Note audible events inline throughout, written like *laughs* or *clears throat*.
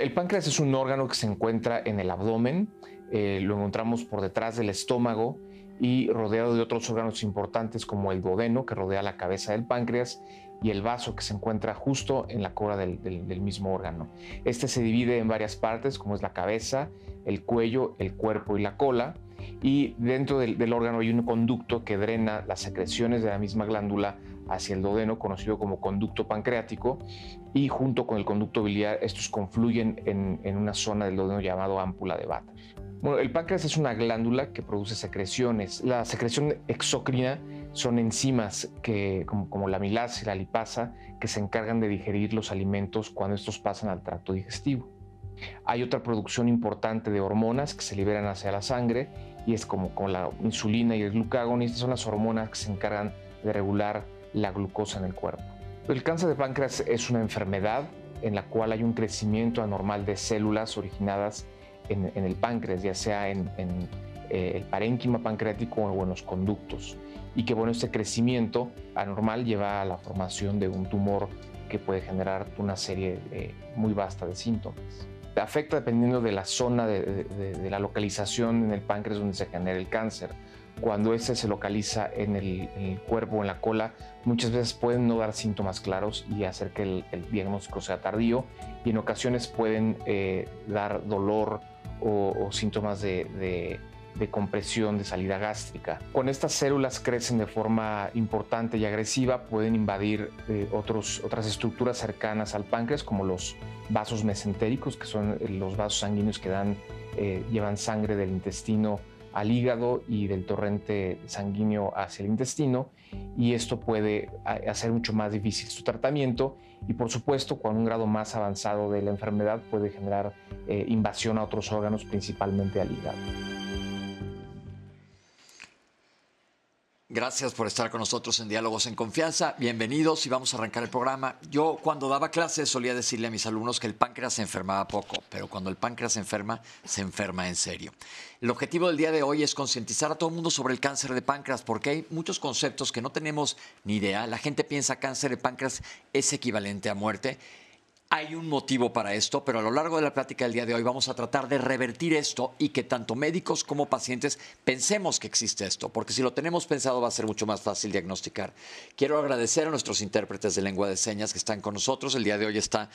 El páncreas es un órgano que se encuentra en el abdomen, eh, lo encontramos por detrás del estómago y rodeado de otros órganos importantes como el duodeno, que rodea la cabeza del páncreas, y el vaso que se encuentra justo en la cola del, mismo órgano. Este se divide en varias partes, como es la cabeza, el cuello, el cuerpo y la cola, y dentro del, órgano hay un conducto que drena las secreciones de la misma glándula hacia el duodeno, conocido como conducto pancreático, y junto con el conducto biliar, estos confluyen en, en una zona del duodeno llamado ámpula de Vater. Bueno, el páncreas es una glándula que produce secreciones. La secreción exócrina son enzimas que, como, la milasa y la lipasa que se encargan de digerir los alimentos cuando estos pasan al tracto digestivo. Hay otra producción importante de hormonas que se liberan hacia la sangre y es como con la insulina y el glucagón y estas son las hormonas que se encargan de regular la glucosa en el cuerpo. El cáncer de páncreas es una enfermedad en la cual hay un crecimiento anormal de células originadas en, el páncreas, ya sea en, eh, el parénquima pancreático o en los conductos. Y que bueno, este crecimiento anormal lleva a la formación de un tumor que puede generar una serie eh, muy vasta de síntomas. Afecta dependiendo de la zona de, la localización en el páncreas donde se genera el cáncer. Cuando ese se localiza en el, cuerpo o en la cola, muchas veces pueden no dar síntomas claros y hacer que el, diagnóstico sea tardío y en ocasiones pueden eh, dar dolor, o, síntomas de, compresión de salida gástrica. Cuando estas células crecen de forma importante y agresiva, pueden invadir eh, otros, otras estructuras cercanas al páncreas, como los vasos mesentéricos, que son los vasos sanguíneos que dan, eh, llevan sangre del intestino al hígado y del torrente sanguíneo hacia el intestino y esto puede hacer mucho más difícil su tratamiento y por supuesto con un grado más avanzado de la enfermedad puede generar eh, invasión a otros órganos, principalmente al hígado. Gracias por estar con nosotros en Diálogos en Confianza. Bienvenidos y vamos a arrancar el programa. Yo cuando daba clases solía decirle a mis alumnos que el páncreas se enfermaba poco, pero cuando el páncreas se enferma, se enferma en serio. El objetivo del día de hoy es concientizar a todo el mundo sobre el cáncer de páncreas, porque hay muchos conceptos que no tenemos ni idea. La gente piensa cáncer de páncreas es equivalente a muerte hay un motivo para esto, pero a lo largo de la plática del día de hoy vamos a tratar de revertir esto y que tanto médicos como pacientes pensemos que existe esto, porque si lo tenemos pensado va a ser mucho más fácil diagnosticar. Quiero agradecer a nuestros intérpretes de lengua de señas que están con nosotros. El día de hoy está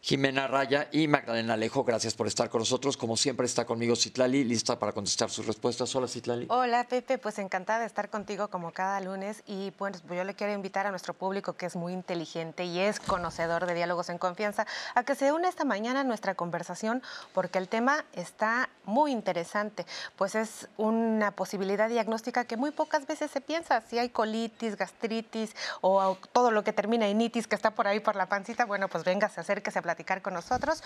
Jimena Raya y Magdalena Alejo. Gracias por estar con nosotros. Como siempre está conmigo Citlali, lista para contestar sus respuestas. Hola Citlali. Hola Pepe, pues encantada de estar contigo como cada lunes y pues yo le quiero invitar a nuestro público que es muy inteligente y es conocedor de diálogos en confianza a que se une esta mañana a nuestra conversación porque el tema está muy interesante, pues es una posibilidad diagnóstica que muy pocas veces se piensa. Si hay colitis, gastritis o todo lo que termina en itis que está por ahí por la pancita, bueno, pues véngase, acérquese a platicar con nosotros.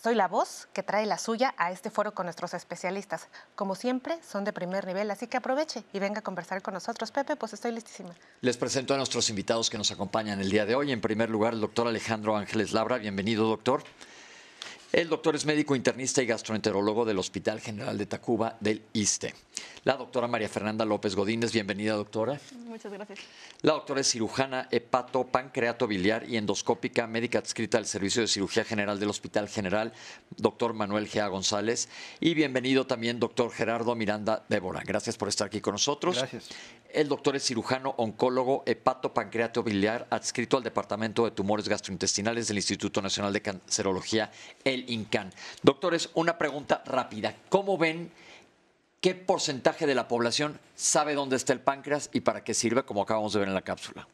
Soy la voz que trae la suya a este foro con nuestros especialistas. Como siempre, son de primer nivel, así que aproveche y venga a conversar con nosotros. Pepe, pues estoy listísima. Les presento a nuestros invitados que nos acompañan el día de hoy. En primer lugar, el doctor Alejandro Ángeles Labra. Bienvenido, doctor. El doctor es médico internista y gastroenterólogo del Hospital General de Tacuba del ISTE. La doctora María Fernanda López Godínez, bienvenida doctora. Muchas gracias. La doctora es cirujana hepato, pancreato biliar y endoscópica, médica adscrita al Servicio de Cirugía General del Hospital General, doctor Manuel Gea González. Y bienvenido también doctor Gerardo Miranda Débora. Gracias por estar aquí con nosotros. Gracias. El doctor es cirujano, oncólogo, hepato, pancreato biliar, adscrito al Departamento de Tumores Gastrointestinales del Instituto Nacional de Cancerología, el INCAN. Doctores, una pregunta rápida. ¿Cómo ven? ¿Qué porcentaje de la población sabe dónde está el páncreas y para qué sirve, como acabamos de ver en la cápsula?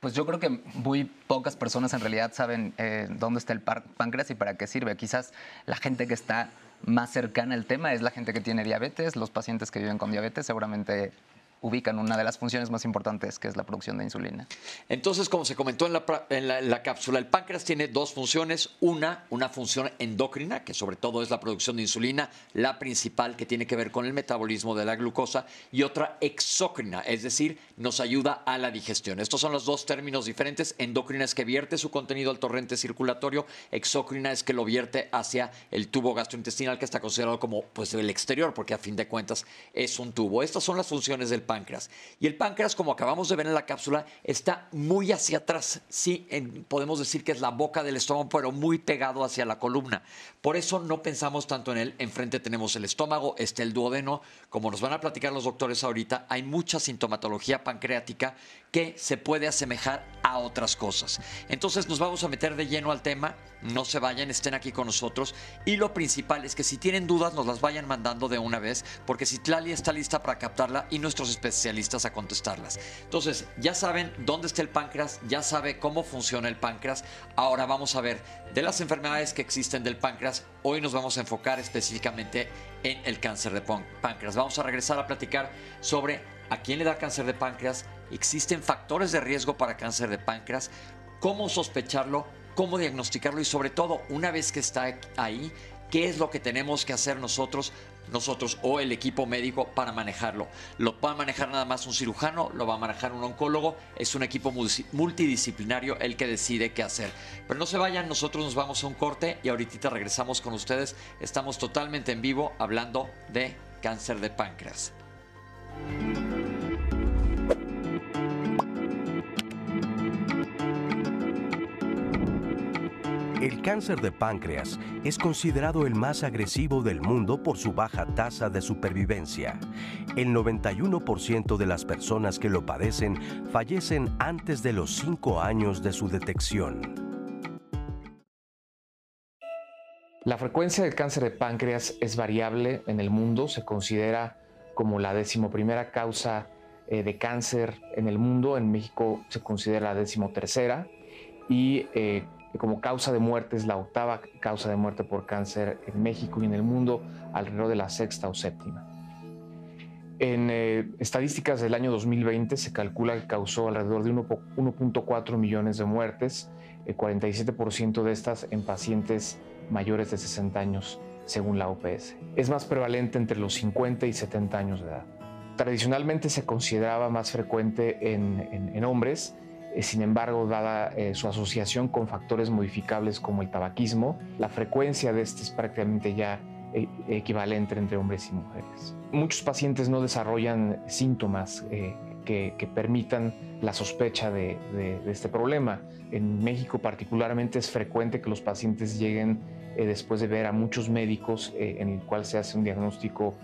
Pues yo creo que muy pocas personas en realidad saben eh, dónde está el páncreas y para qué sirve. Quizás la gente que está más cercana al tema es la gente que tiene diabetes, los pacientes que viven con diabetes seguramente ubican una de las funciones más importantes, que es la producción de insulina. Entonces, como se comentó en la, cápsula, el páncreas tiene dos funciones. Una, una función endocrina, que sobre todo es la producción de insulina, la principal que tiene que ver con el metabolismo de la glucosa, y otra exócrina, es decir, nos ayuda a la digestión. Estos son los dos términos diferentes. Endocrina es que vierte su contenido al torrente circulatorio, exócrina es que lo vierte hacia el tubo gastrointestinal, que está considerado como pues, el exterior, porque a fin de cuentas es un tubo. Estas son las funciones del páncreas. Y el páncreas, como acabamos de ver en la cápsula, está muy hacia atrás. Sí, podemos decir que es la boca del estómago, pero muy pegado hacia la columna. Por eso no pensamos tanto en él. Enfrente tenemos el estómago, está el duodeno. Como nos van a platicar los doctores ahorita, hay mucha sintomatología pancreática que se puede asemejar a otras cosas. Entonces nos vamos a meter de lleno al tema. No se vayan, estén aquí con nosotros. Y lo principal es que si tienen dudas nos las vayan mandando de una vez, porque Citlali está lista para captarla y nuestros especialistas a contestarlas. Entonces, ya saben dónde está el páncreas, ya sabe cómo funciona el páncreas. Ahora vamos a ver de las enfermedades que existen del páncreas. Hoy nos vamos a enfocar específicamente en el cáncer de páncreas. Vamos a regresar a platicar sobre a quién le da cáncer de páncreas, existen factores de riesgo para cáncer de páncreas, cómo sospecharlo, cómo diagnosticarlo y sobre todo, una vez que está ahí, qué es lo que tenemos que hacer nosotros, nosotros o el equipo médico para manejarlo. Lo va a manejar nada más un cirujano, lo va a manejar un oncólogo, es un equipo multidisciplinario el que decide qué hacer. Pero no se vayan, nosotros nos vamos a un corte y ahorita regresamos con ustedes. Estamos totalmente en vivo hablando de cáncer de páncreas. El cáncer de páncreas es considerado el más agresivo del mundo por su baja tasa de supervivencia. El 91% de las personas que lo padecen fallecen antes de los 5 años de su detección. La frecuencia del cáncer de páncreas es variable en el mundo, se considera como la decimoprimera causa eh, de cáncer en el mundo. En México se considera la decimotercera y eh, como causa de muerte es la octava causa de muerte por cáncer en México y en el mundo, alrededor de la sexta o séptima. En eh, estadísticas del año 2020 se calcula que causó alrededor de 1.4 millones de muertes, el 47% de estas en pacientes mayores de 60 años, según la OPS. Es más prevalente entre los 50 y 70 años de edad. Tradicionalmente se consideraba más frecuente en, hombres, eh, sin embargo, dada eh, su asociación con factores modificables como el tabaquismo, la frecuencia de este es prácticamente ya eh, equivalente entre hombres y mujeres. Muchos pacientes no desarrollan síntomas que, permitan la sospecha de, este problema. En México particularmente es frecuente que los pacientes lleguen después de ver a muchos médicos en el cual se hace un diagnóstico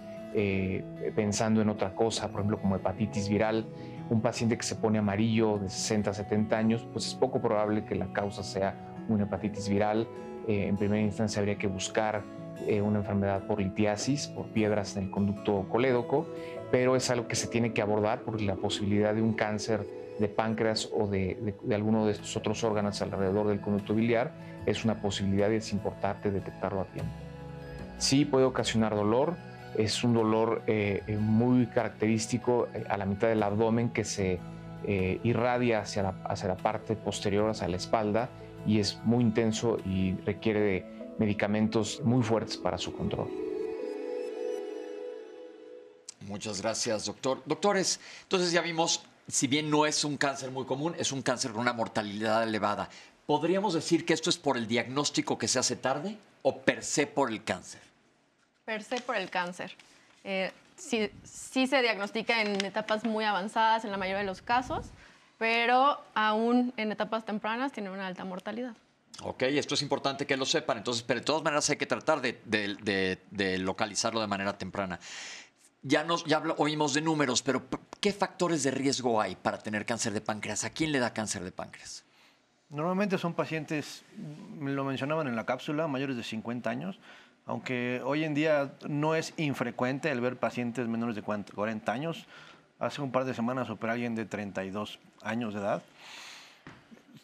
pensando en otra cosa, por ejemplo como hepatitis viral, un paciente que se pone amarillo de 60 a 70 años, pues es poco probable que la causa sea una hepatitis viral. Eh, en primera instancia habría que buscar eh, una enfermedad por litiasis, por piedras en el conducto colédoco, pero es algo que se tiene que abordar porque la posibilidad de un cáncer de páncreas o de, de alguno de estos otros órganos alrededor del conducto biliar es una posibilidad y es importante detectarlo a tiempo. Sí puede ocasionar dolor, es un dolor eh, eh, muy característico eh, a la mitad del abdomen que se irradia hacia la, hacia la parte posterior, hacia la espalda, y es muy intenso y requiere de medicamentos muy fuertes para su control. Muchas gracias, doctor. Doctores, entonces ya vimos, si bien no es un cáncer muy común, es un cáncer con una mortalidad elevada. ¿Podríamos decir que esto es por el diagnóstico que se hace tarde o per se por el cáncer? per se por el cáncer. Eh, sí, se diagnostica en etapas muy avanzadas en la mayoría de los casos, pero aún en etapas tempranas tiene una alta mortalidad. Ok, esto es importante que lo sepan, entonces, pero de todas maneras hay que tratar de, localizarlo de manera temprana. Ya, nos, ya oímos de números, pero ¿qué factores de riesgo hay para tener cáncer de páncreas? ¿A quién le da cáncer de páncreas? Normalmente son pacientes, lo mencionaban en la cápsula, mayores de 50 años, aunque hoy en día no es infrecuente el ver pacientes menores de 40 años. Hace un par de semanas operé a alguien de 32 años de edad.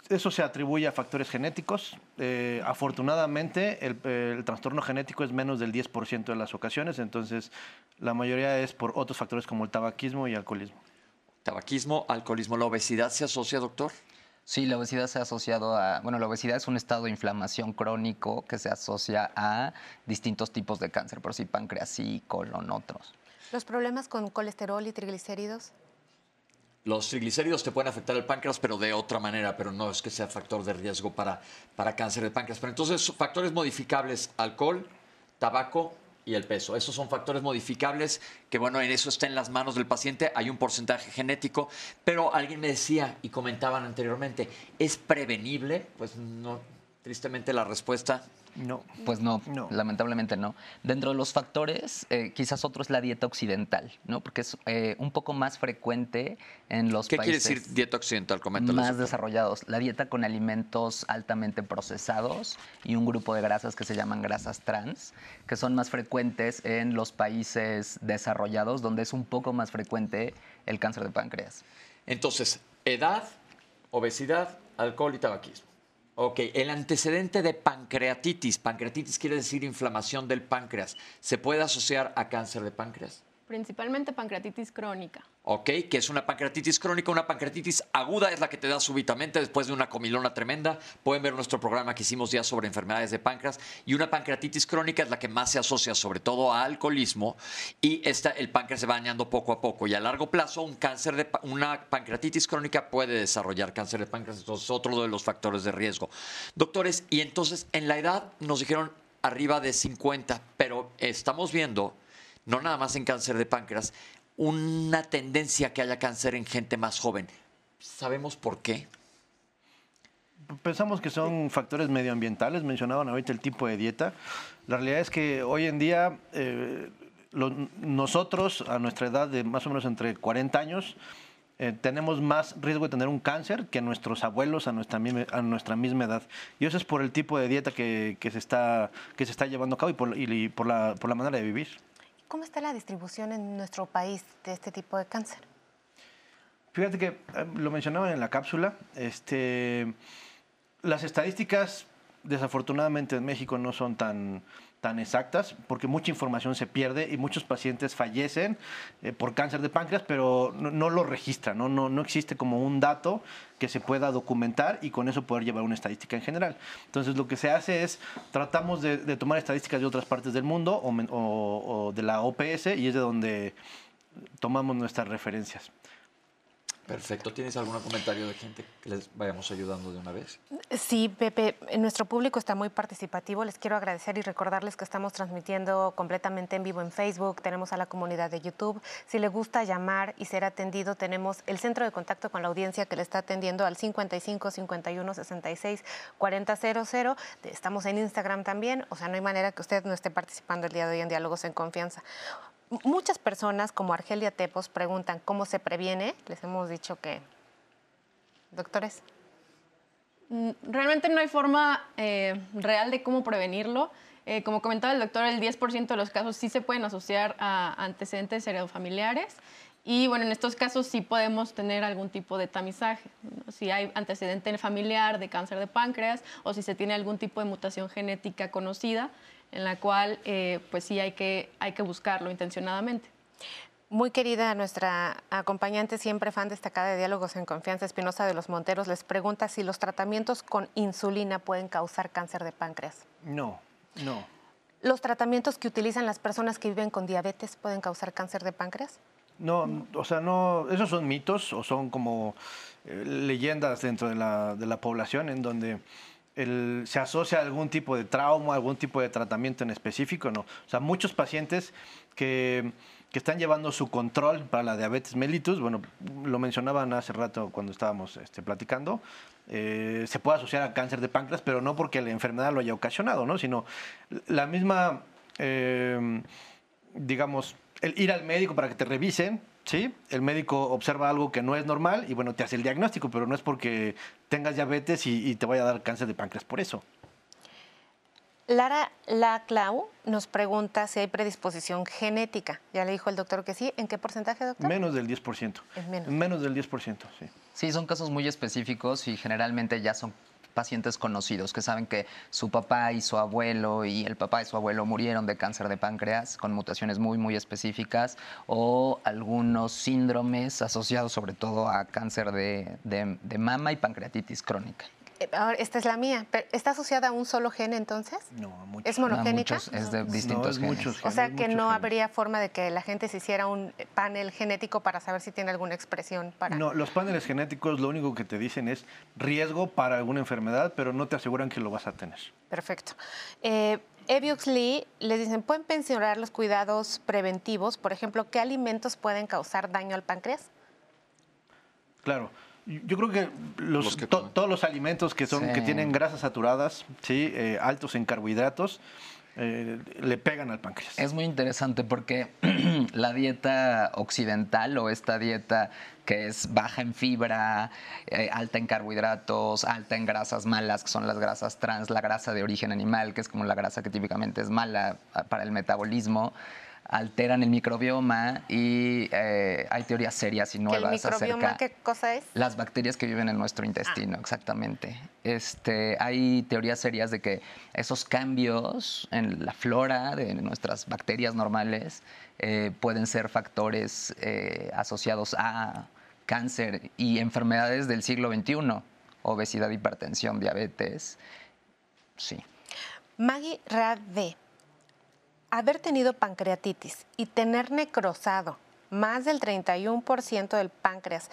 Eso se atribuye a factores genéticos. Eh, afortunadamente, el, trastorno genético es menos del 10% de las ocasiones, entonces la mayoría es por otros factores como el tabaquismo y alcoholismo. Tabaquismo, alcoholismo, ¿la obesidad se asocia, doctor? Sí, la obesidad se ha asociado a, bueno, la obesidad es un estado de inflamación crónico que se asocia a distintos tipos de cáncer, por si páncreas sí, colon, otros. ¿Los problemas con colesterol y triglicéridos? Los triglicéridos te pueden afectar el páncreas, pero de otra manera, pero no es que sea factor de riesgo para, para cáncer de páncreas. Pero entonces, factores modificables, alcohol, tabaco y el peso. Esos son factores modificables que, bueno, en eso está en las manos del paciente. Hay un porcentaje genético, pero alguien me decía y comentaban anteriormente, ¿es prevenible? Pues no, tristemente la respuesta No. Pues no, No. lamentablemente no. Dentro de los factores, eh, quizás otro es la dieta occidental, ¿no? Porque es eh, un poco más frecuente en los ¿Qué quiere países decir dieta occidental? Coméntales. más desarrollados. La dieta con alimentos altamente procesados y un grupo de grasas que se llaman grasas trans, que son más frecuentes en los países desarrollados, donde es un poco más frecuente el cáncer de páncreas. Entonces, edad, obesidad, alcohol y tabaquismo. Ok, el antecedente de pancreatitis, pancreatitis quiere decir inflamación del páncreas, ¿se puede asociar a cáncer de páncreas? Principalmente pancreatitis crónica. Ok, que es una pancreatitis crónica, una pancreatitis aguda es la que te da súbitamente después de una comilona tremenda. Pueden ver nuestro programa que hicimos ya sobre enfermedades de páncreas. Y una pancreatitis crónica es la que más se asocia sobre todo a alcoholismo y esta, el páncreas se va dañando poco a poco. Y a largo plazo un cáncer de, una pancreatitis crónica puede desarrollar cáncer de páncreas. Entonces, otro de los factores de riesgo. Doctores, y entonces en la edad nos dijeron arriba de 50, pero estamos viendo no nada más en cáncer de páncreas, una tendencia que haya cáncer en gente más joven. ¿Sabemos por qué? Pensamos que son factores medioambientales, mencionaban ahorita el tipo de dieta. La realidad es que hoy en día eh, nosotros, a nuestra edad de más o menos entre 40 años, eh, tenemos más riesgo de tener un cáncer que nuestros abuelos a nuestra, a nuestra misma edad. Y eso es por el tipo de dieta que, que se, está, que se está llevando a cabo y por, y por la, por la manera de vivir. ¿Cómo está la distribución en nuestro país de este tipo de cáncer? Fíjate que eh, lo mencionaban en la cápsula. Este, las estadísticas, desafortunadamente en México, no son tan, tan exactas porque mucha información se pierde y muchos pacientes fallecen eh, por cáncer de páncreas, pero no, lo registran. ¿no? No, no existe como un dato que se pueda documentar y con eso poder llevar una estadística en general. Entonces lo que se hace es tratamos de, tomar estadísticas de otras partes del mundo o de la OPS y es de donde tomamos nuestras referencias. Perfecto. ¿Tienes algún comentario de gente que les vayamos ayudando de una vez? Sí, Pepe, nuestro público está muy participativo. Les quiero agradecer y recordarles que estamos transmitiendo completamente en vivo en Facebook, tenemos a la comunidad de YouTube. Si le gusta llamar y ser atendido, tenemos el centro de contacto con la audiencia que le está atendiendo al 55 51 66 40 00. Estamos en Instagram también, o sea, no hay manera que usted no esté participando el día de hoy en Diálogos en Confianza. Muchas personas, como Argelia Tepos, preguntan cómo se previene. Les hemos dicho que... Doctores. Mm, Realmente no hay forma eh, real de cómo prevenirlo. Eh, como comentaba el doctor, el 10% de los casos sí se pueden asociar a antecedentes heredofamiliares. Y bueno, en estos casos sí podemos tener algún tipo de tamizaje. Si hay antecedente familiar de cáncer de páncreas o si se tiene algún tipo de mutación genética conocida, en la cual eh, pues sí hay que, hay que buscarlo intencionadamente. Muy querida nuestra acompañante, siempre fan destacada de Diálogos en Confianza, Espinosa de los Monteros, les pregunta si los tratamientos con insulina pueden causar cáncer de páncreas. No, no. ¿Los tratamientos que utilizan las personas que viven con diabetes pueden causar cáncer de páncreas? No, o sea, no, esos son mitos o son como eh, leyendas dentro de la, de la población en donde se asocia algún tipo de trauma, algún tipo de tratamiento en específico, no. O sea, muchos pacientes que, que están llevando su control para la diabetes mellitus, bueno, lo mencionaban hace rato cuando estábamos este, platicando, eh, se puede asociar a cáncer de páncreas, pero no porque la enfermedad lo haya ocasionado, ¿no? Sino la misma... eh, digamos, el ir al médico para que te revisen, ¿sí? El médico observa algo que no es normal y bueno, te hace el diagnóstico, pero no es porque tengas diabetes y, y te vaya a dar cáncer de páncreas por eso. Lara Laclau nos pregunta si hay predisposición genética. Ya le dijo el doctor que sí. ¿En qué porcentaje, doctor? Menos del 10%. Es menos. Menos del 10%, sí. Sí, son casos muy específicos y generalmente ya son pacientes conocidos que saben que su papá y su abuelo y el papá y su abuelo murieron de cáncer de páncreas con mutaciones muy, muy específicas o algunos síndromes asociados sobre todo a cáncer de, de- de mama y pancreatitis crónica. Eh, ahora, esta es la mía. pero ¿Está asociada a un solo gen entonces? No, mucho. ¿Es monogénica? muchos, es de No, distintos es genes. muchos O sea genes, que muchos no genes. habría forma de que la gente se hiciera un panel genético para saber si tiene alguna expresión para... No, los paneles genéticos lo único que te dicen es riesgo para alguna enfermedad, pero no te aseguran que lo vas a tener. Perfecto. Eh, Eviux Lee les dicen, ¿pueden pensionar los cuidados preventivos? Por ejemplo, ¿qué alimentos pueden causar daño al páncreas? Claro. Yo creo que, los, todos los alimentos que, son, que tienen grasas saturadas, ¿sí? Eh, altos en carbohidratos, eh, le pegan al páncreas. Es muy interesante porque *clears throat* la dieta occidental o esta dieta que es baja en fibra, eh, alta en carbohidratos, alta en grasas malas, que son las grasas trans, la grasa de origen animal, que es como la grasa que típicamente es mala ah, para el metabolismo, alteran el microbioma y eh, hay teorías serias y nuevas ¿El microbioma qué cosa es? Las bacterias que viven en nuestro intestino, ah. exactamente. Este, hay teorías serias de que esos cambios en la flora de nuestras bacterias normales eh, pueden ser factores eh, asociados a cáncer y enfermedades del siglo XXI, obesidad, hipertensión, diabetes. Sí. Maggie Rade haber tenido pancreatitis y tener necrosado más del 31% del páncreas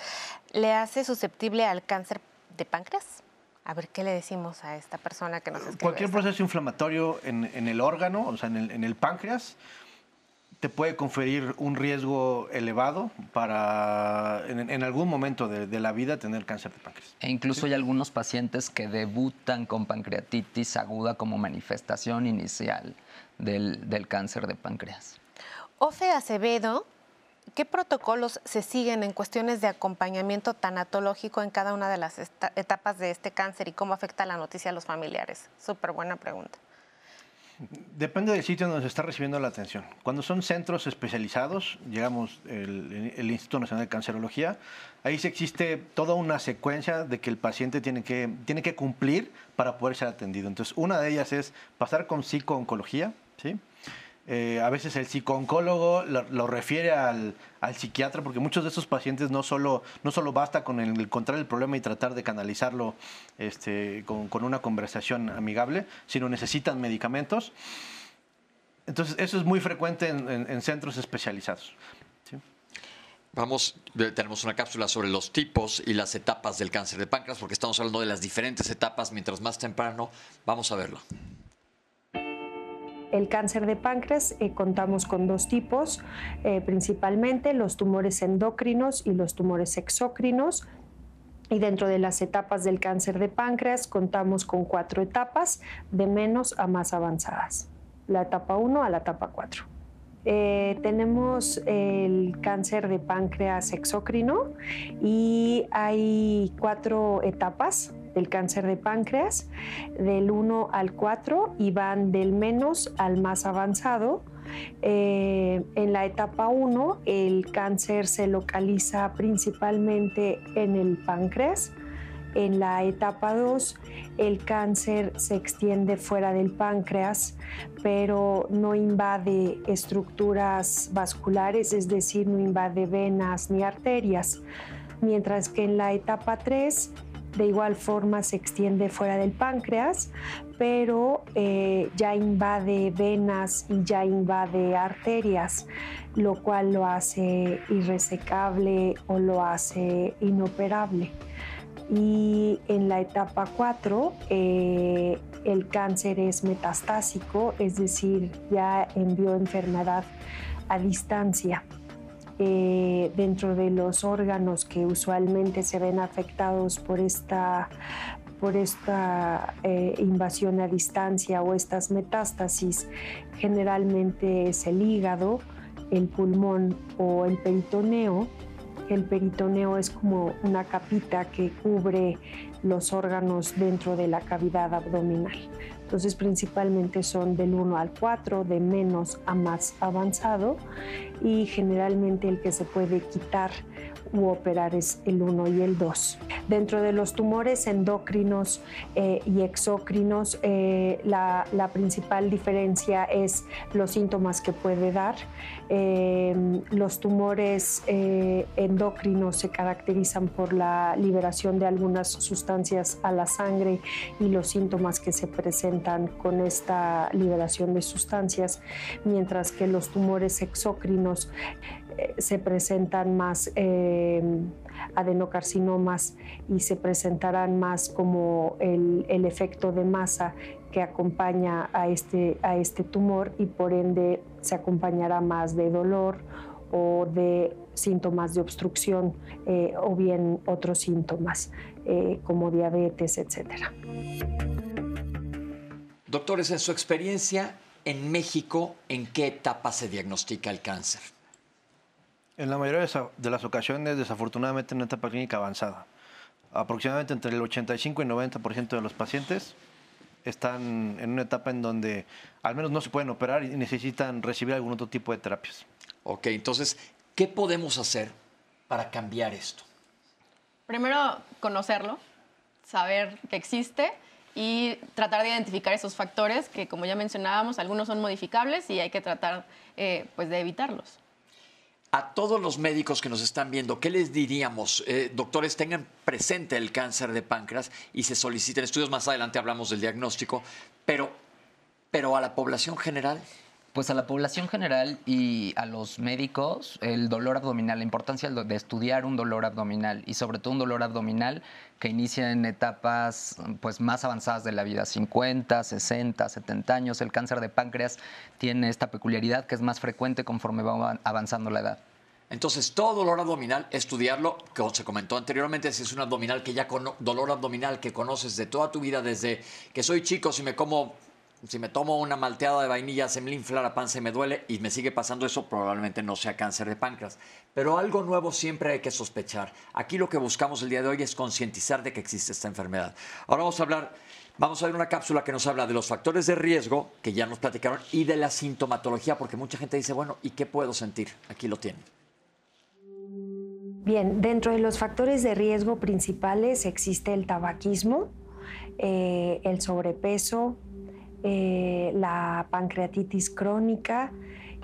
le hace susceptible al cáncer de páncreas? A ver, ¿qué le decimos a esta persona que nos escribe Cualquier proceso inflamatorio en, el órgano, o sea, en el, páncreas, te puede conferir un riesgo elevado para en, algún momento de, de, la vida tener cáncer de páncreas. E incluso hay algunos pacientes que debutan con pancreatitis aguda como manifestación inicial del, cáncer de páncreas. Ofe Acevedo, ¿qué protocolos se siguen en cuestiones de acompañamiento tanatológico en cada una de las etapas de este cáncer y cómo afecta la noticia a los familiares? Súper buena pregunta. Depende del sitio donde se está recibiendo la atención. Cuando son centros especializados, llegamos el, el, Instituto Nacional de Cancerología, ahí se existe toda una secuencia de que el paciente tiene que, tiene que cumplir para poder ser atendido. Entonces, una de ellas es pasar con psicooncología, ¿sí? Eh, a veces el psicooncólogo lo, refiere al, psiquiatra, porque muchos de esos pacientes no solo, no solo basta con encontrar el problema y tratar de canalizarlo este, con, una conversación amigable, sino necesitan medicamentos. Entonces, eso es muy frecuente en, centros especializados. Vamos, tenemos una cápsula sobre los tipos y las etapas del cáncer de páncreas, porque estamos hablando de las diferentes etapas, mientras más temprano, vamos a verlo. El cáncer de páncreas eh, contamos con dos tipos, eh, principalmente los tumores endocrinos y los tumores exócrinos. Y dentro de las etapas del cáncer de páncreas contamos con cuatro etapas, de menos a más avanzadas. La etapa 1 a la etapa 4. Eh, tenemos el cáncer de páncreas exócrino y hay cuatro etapas del cáncer de páncreas, del 1 al 4 y van del menos al más avanzado. Eh, en la etapa 1 el cáncer se localiza principalmente en el páncreas. En la etapa 2 el cáncer se extiende fuera del páncreas, pero no invade estructuras vasculares, es decir, no invade venas ni arterias. Mientras que en la etapa 3 de igual forma se extiende fuera del páncreas, pero eh, ya invade venas y ya invade arterias, lo cual lo hace irresecable o lo hace inoperable. Y en la etapa 4, eh, el cáncer es metastásico, es decir, ya envió enfermedad a distancia. Eh, dentro de los órganos que usualmente se ven afectados por esta, por esta eh, invasión a distancia o estas metástasis, generalmente es el hígado, el pulmón o el peritoneo. El peritoneo es como una capita que cubre los órganos dentro de la cavidad abdominal. Entonces principalmente son del 1 al 4, de menos a más avanzado y generalmente el que se puede quitar u operar es el 1 y el 2. Dentro de los tumores endocrinos eh, y exócrinos, eh, la, principal diferencia es los síntomas que puede dar. Eh, los tumores endocrinos se caracterizan por la liberación de algunas sustancias a la sangre y los síntomas que se presentan con esta liberación de sustancias, mientras que los tumores exócrinos se presentan más eh, adenocarcinomas y se presentarán más como el, efecto de masa que acompaña a este, a este tumor y por ende se acompañará más de dolor o de síntomas de obstrucción eh, o bien otros síntomas eh, como diabetes, etc. Doctores, en su experiencia en México, ¿en qué etapa se diagnostica el cáncer? En la mayoría de las ocasiones, desafortunadamente, en una etapa clínica avanzada. Aproximadamente entre el 85 y 90% de los pacientes están en una etapa en donde al menos no se pueden operar y necesitan recibir algún otro tipo de terapias. Ok, entonces, ¿qué podemos hacer para cambiar esto? Primero, conocerlo, saber que existe y tratar de identificar esos factores que, como ya mencionábamos, algunos son modificables y hay que tratar eh, pues de evitarlos. A todos los médicos que nos están viendo, ¿qué les diríamos? Eh, doctores, tengan presente el cáncer de páncreas y se soliciten estudios. Más adelante hablamos del diagnóstico, pero, pero a la población general. Pues a la población general y a los médicos, el dolor abdominal, la importancia de estudiar un dolor abdominal y sobre todo un dolor abdominal que inicia en etapas pues, más avanzadas de la vida, 50, 60, 70 años. El cáncer de páncreas tiene esta peculiaridad que es más frecuente conforme va avanzando la edad. Entonces, todo dolor abdominal, estudiarlo, como se comentó anteriormente, si es un abdominal que ya dolor abdominal que conoces de toda tu vida, desde que soy chico, si me como si me tomo una malteada de vainilla, se me infla la panza y me duele y me sigue pasando eso, probablemente no sea cáncer de páncreas. Pero algo nuevo siempre hay que sospechar. Aquí lo que buscamos el día de hoy es concientizar de que existe esta enfermedad. Ahora vamos a hablar, vamos a ver una cápsula que nos habla de los factores de riesgo, que ya nos platicaron, y de la sintomatología, porque mucha gente dice, bueno, ¿y qué puedo sentir? Aquí lo tienen. Bien, dentro de los factores de riesgo principales existe el tabaquismo, eh, el sobrepeso, eh, la pancreatitis crónica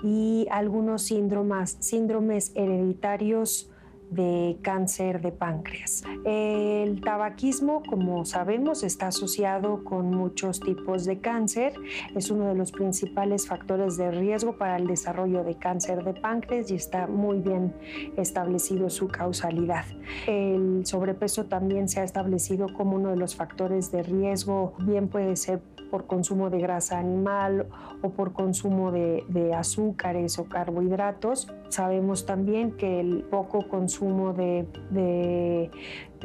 y algunos síndromes, síndromes hereditarios de cáncer de páncreas. El tabaquismo, como sabemos, está asociado con muchos tipos de cáncer. Es uno de los principales factores de riesgo para el desarrollo de cáncer de páncreas y está muy bien establecido su causalidad. El sobrepeso también se ha establecido como uno de los factores de riesgo. Bien puede ser por consumo de grasa animal o por consumo de, azúcares o carbohidratos. Sabemos también que el poco consumo de,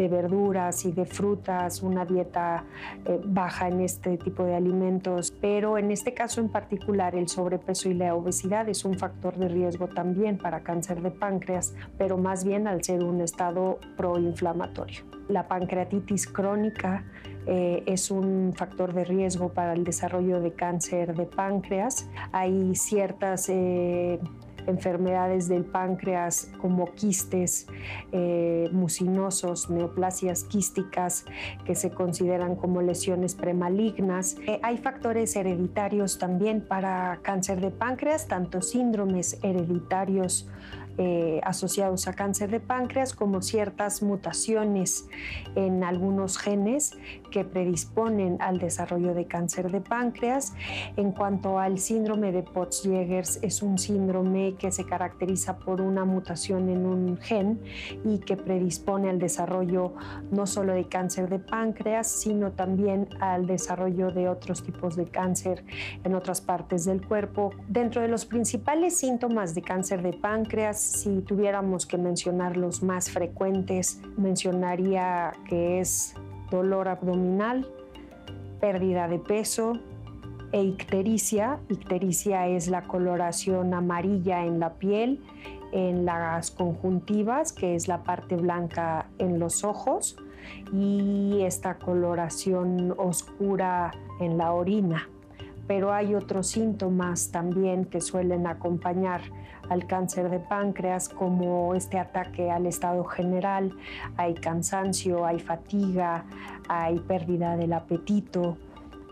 verduras y de frutas, una dieta eh, baja en este tipo de alimentos, pero en este caso en particular el sobrepeso y la obesidad es un factor de riesgo también para cáncer de páncreas, pero más bien al ser un estado proinflamatorio. La pancreatitis crónica eh, es un factor de riesgo para el desarrollo de cáncer de páncreas. Hay ciertas eh, enfermedades del páncreas como quistes eh, mucinosos, neoplasias quísticas que se consideran como lesiones premalignas. hay factores hereditarios también para cáncer de páncreas, tanto síndromes hereditarios eh, asociados a cáncer de páncreas, como ciertas mutaciones en algunos genes que predisponen al desarrollo de cáncer de páncreas. En cuanto al síndrome de Potts-Jeghers, es un síndrome que se caracteriza por una mutación en un gen y que predispone al desarrollo no solo de cáncer de páncreas, sino también al desarrollo de otros tipos de cáncer en otras partes del cuerpo. Dentro de los principales síntomas de cáncer de páncreas, si tuviéramos que mencionar los más frecuentes, mencionaría que es dolor abdominal, pérdida de peso e ictericia. Ictericia es la coloración amarilla en la piel, en las conjuntivas, que es la parte blanca en los ojos, y esta coloración oscura en la orina. Pero hay otros síntomas también que suelen acompañar al cáncer de páncreas como este ataque al estado general, hay cansancio, hay fatiga, hay pérdida del apetito,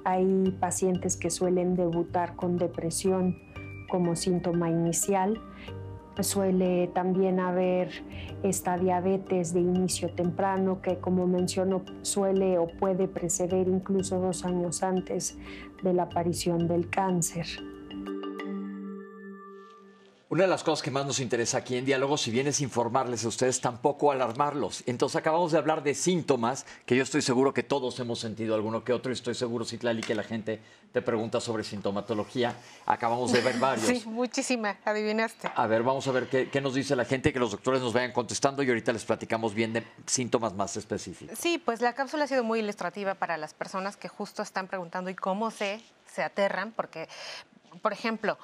hay pacientes que suelen debutar con depresión como síntoma inicial. Suele también haber esta diabetes de inicio temprano que, como menciono, suele o puede preceder incluso dos años antes de la aparición del cáncer. Una de las cosas que más nos interesa aquí en Diálogo, si bien es informarles a ustedes, tampoco alarmarlos. Entonces acabamos de hablar de síntomas, que yo estoy seguro que todos hemos sentido alguno que otro, y estoy seguro, Citlali, que la gente te pregunta sobre sintomatología. Acabamos de ver *laughs* varios. Sí, muchísima, adivinaste. A ver, vamos a ver qué, qué nos dice la gente, que los doctores nos vayan contestando y ahorita les platicamos bien de síntomas más específicos. Sí, pues la cápsula ha sido muy ilustrativa para las personas que justo están preguntando y cómo se, se aterran, porque, por ejemplo,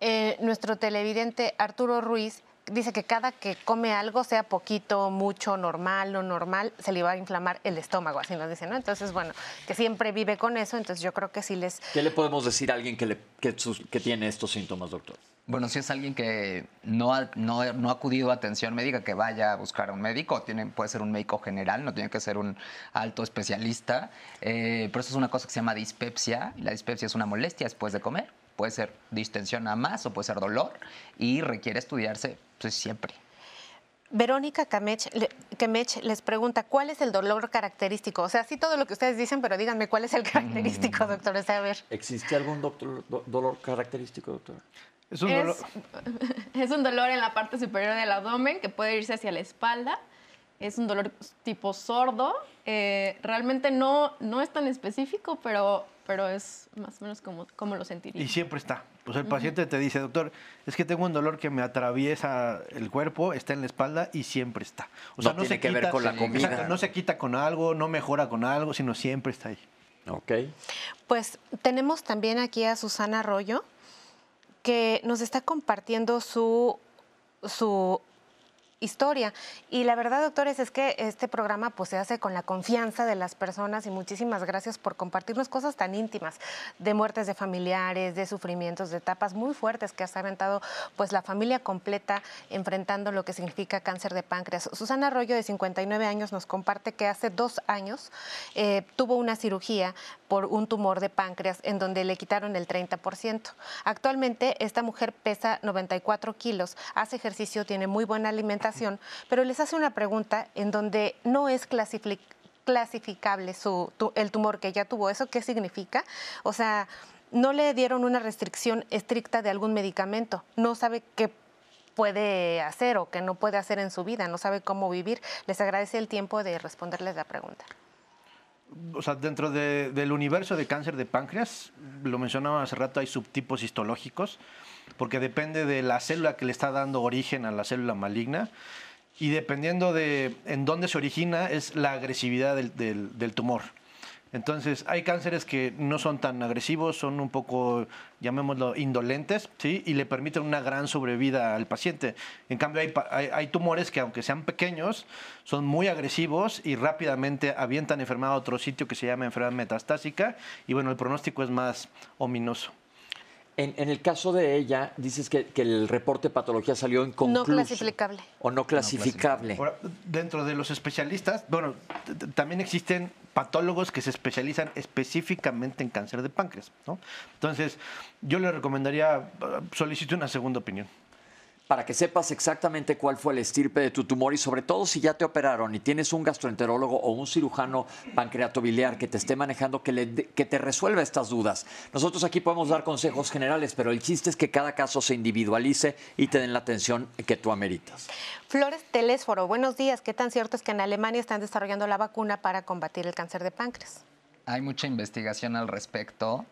eh, nuestro televidente Arturo Ruiz dice que cada que come algo, sea poquito, mucho, normal, no normal, se le va a inflamar el estómago, así nos dice, ¿no? Entonces, bueno, que siempre vive con eso, entonces yo creo que sí les... ¿Qué le podemos decir a alguien que, le- que sus- que tiene estos síntomas, doctor? Bueno, si es alguien que no ha, no, no ha acudido a atención médica, que vaya a buscar a un médico, tiene, puede ser un médico general, no tiene que ser un alto especialista, eh, pero eso es una cosa que se llama dispepsia, y la dispepsia es una molestia después de comer, puede ser distensión a más o puede ser dolor, y requiere estudiarse pues, siempre. Verónica Camech, Kemech les pregunta, ¿cuál es el dolor característico? O sea, sí todo lo que ustedes dicen, pero díganme cuál es el característico, doctor. O sea, a ver. ¿Existe algún doctor- do- dolor característico, doctor? Es un Es, dolor- *laughs* es un dolor en la parte superior del abdomen que puede irse hacia la espalda. Es un dolor tipo sordo. Eh, realmente no, no es tan específico, pero, pero es más o menos como, como lo sentiría. Y siempre está. Pues el paciente te dice, doctor, es que tengo un dolor que me atraviesa el cuerpo, está en la espalda y siempre está. O No tiene que ver con la comida. Exacto, no se quita con algo, no mejora con algo, sino siempre está ahí. Ok. Pues tenemos también aquí a Susana Arroyo, que nos está compartiendo su, su historia. Y la verdad, doctores, es que este programa pues, se hace con la confianza de las personas y muchísimas gracias por compartirnos cosas tan íntimas, de muertes de familiares, de sufrimientos, de etapas muy fuertes que has aventado pues, la familia completa enfrentando lo que significa cáncer de páncreas. Susana Arroyo, de 59 años, nos comparte que hace dos años eh, tuvo una cirugía por un tumor de páncreas en donde le quitaron el 30%. Actualmente esta mujer pesa 94 kilos, hace ejercicio, tiene muy buena alimentación, pero les hace una pregunta en donde no es clasific- clasificable su, tu- el tumor que ella tuvo. ¿Eso qué significa? O sea, no le dieron una restricción estricta de algún medicamento, no sabe qué puede hacer o qué no puede hacer en su vida, no sabe cómo vivir. Les agradece el tiempo de responderles la pregunta. O sea, dentro de- del universo de cáncer de páncreas, lo mencionaba hace rato, hay subtipos histológicos, porque depende de la célula que le está dando origen a la célula maligna. Y dependiendo de en dónde se origina, es la agresividad del, tumor. Entonces, hay cánceres que no son tan agresivos, son un poco, llamémoslo, indolentes, ¿sí? Y le permiten una gran sobrevida al paciente. En cambio, hay, hay tumores que, aunque sean pequeños, son muy agresivos y rápidamente avientan enfermedad a otro sitio que se llama enfermedad metastásica. Y bueno, el pronóstico es más ominoso. En, en el caso de ella, dices que, que el reporte de patología salió inconcluso. No clasificable. O no clasificable. Ahora, dentro de los especialistas, bueno, también existen patólogos que se especializan específicamente en cáncer de páncreas, ¿no? Entonces, yo le recomendaría eh, solicite una segunda opinión. Para que sepas exactamente cuál fue el estirpe de tu tumor y sobre todo si ya te operaron y tienes un gastroenterólogo o un cirujano pancreatobiliar que te esté manejando, que, que te resuelva estas dudas. Nosotros aquí podemos dar consejos generales, pero el chiste es que cada caso se individualice y te den la atención que tú ameritas. Flores Telésforo, buenos días. ¿Qué tan cierto es que en Alemania están desarrollando la vacuna para combatir el cáncer de páncreas? Hay mucha investigación al respecto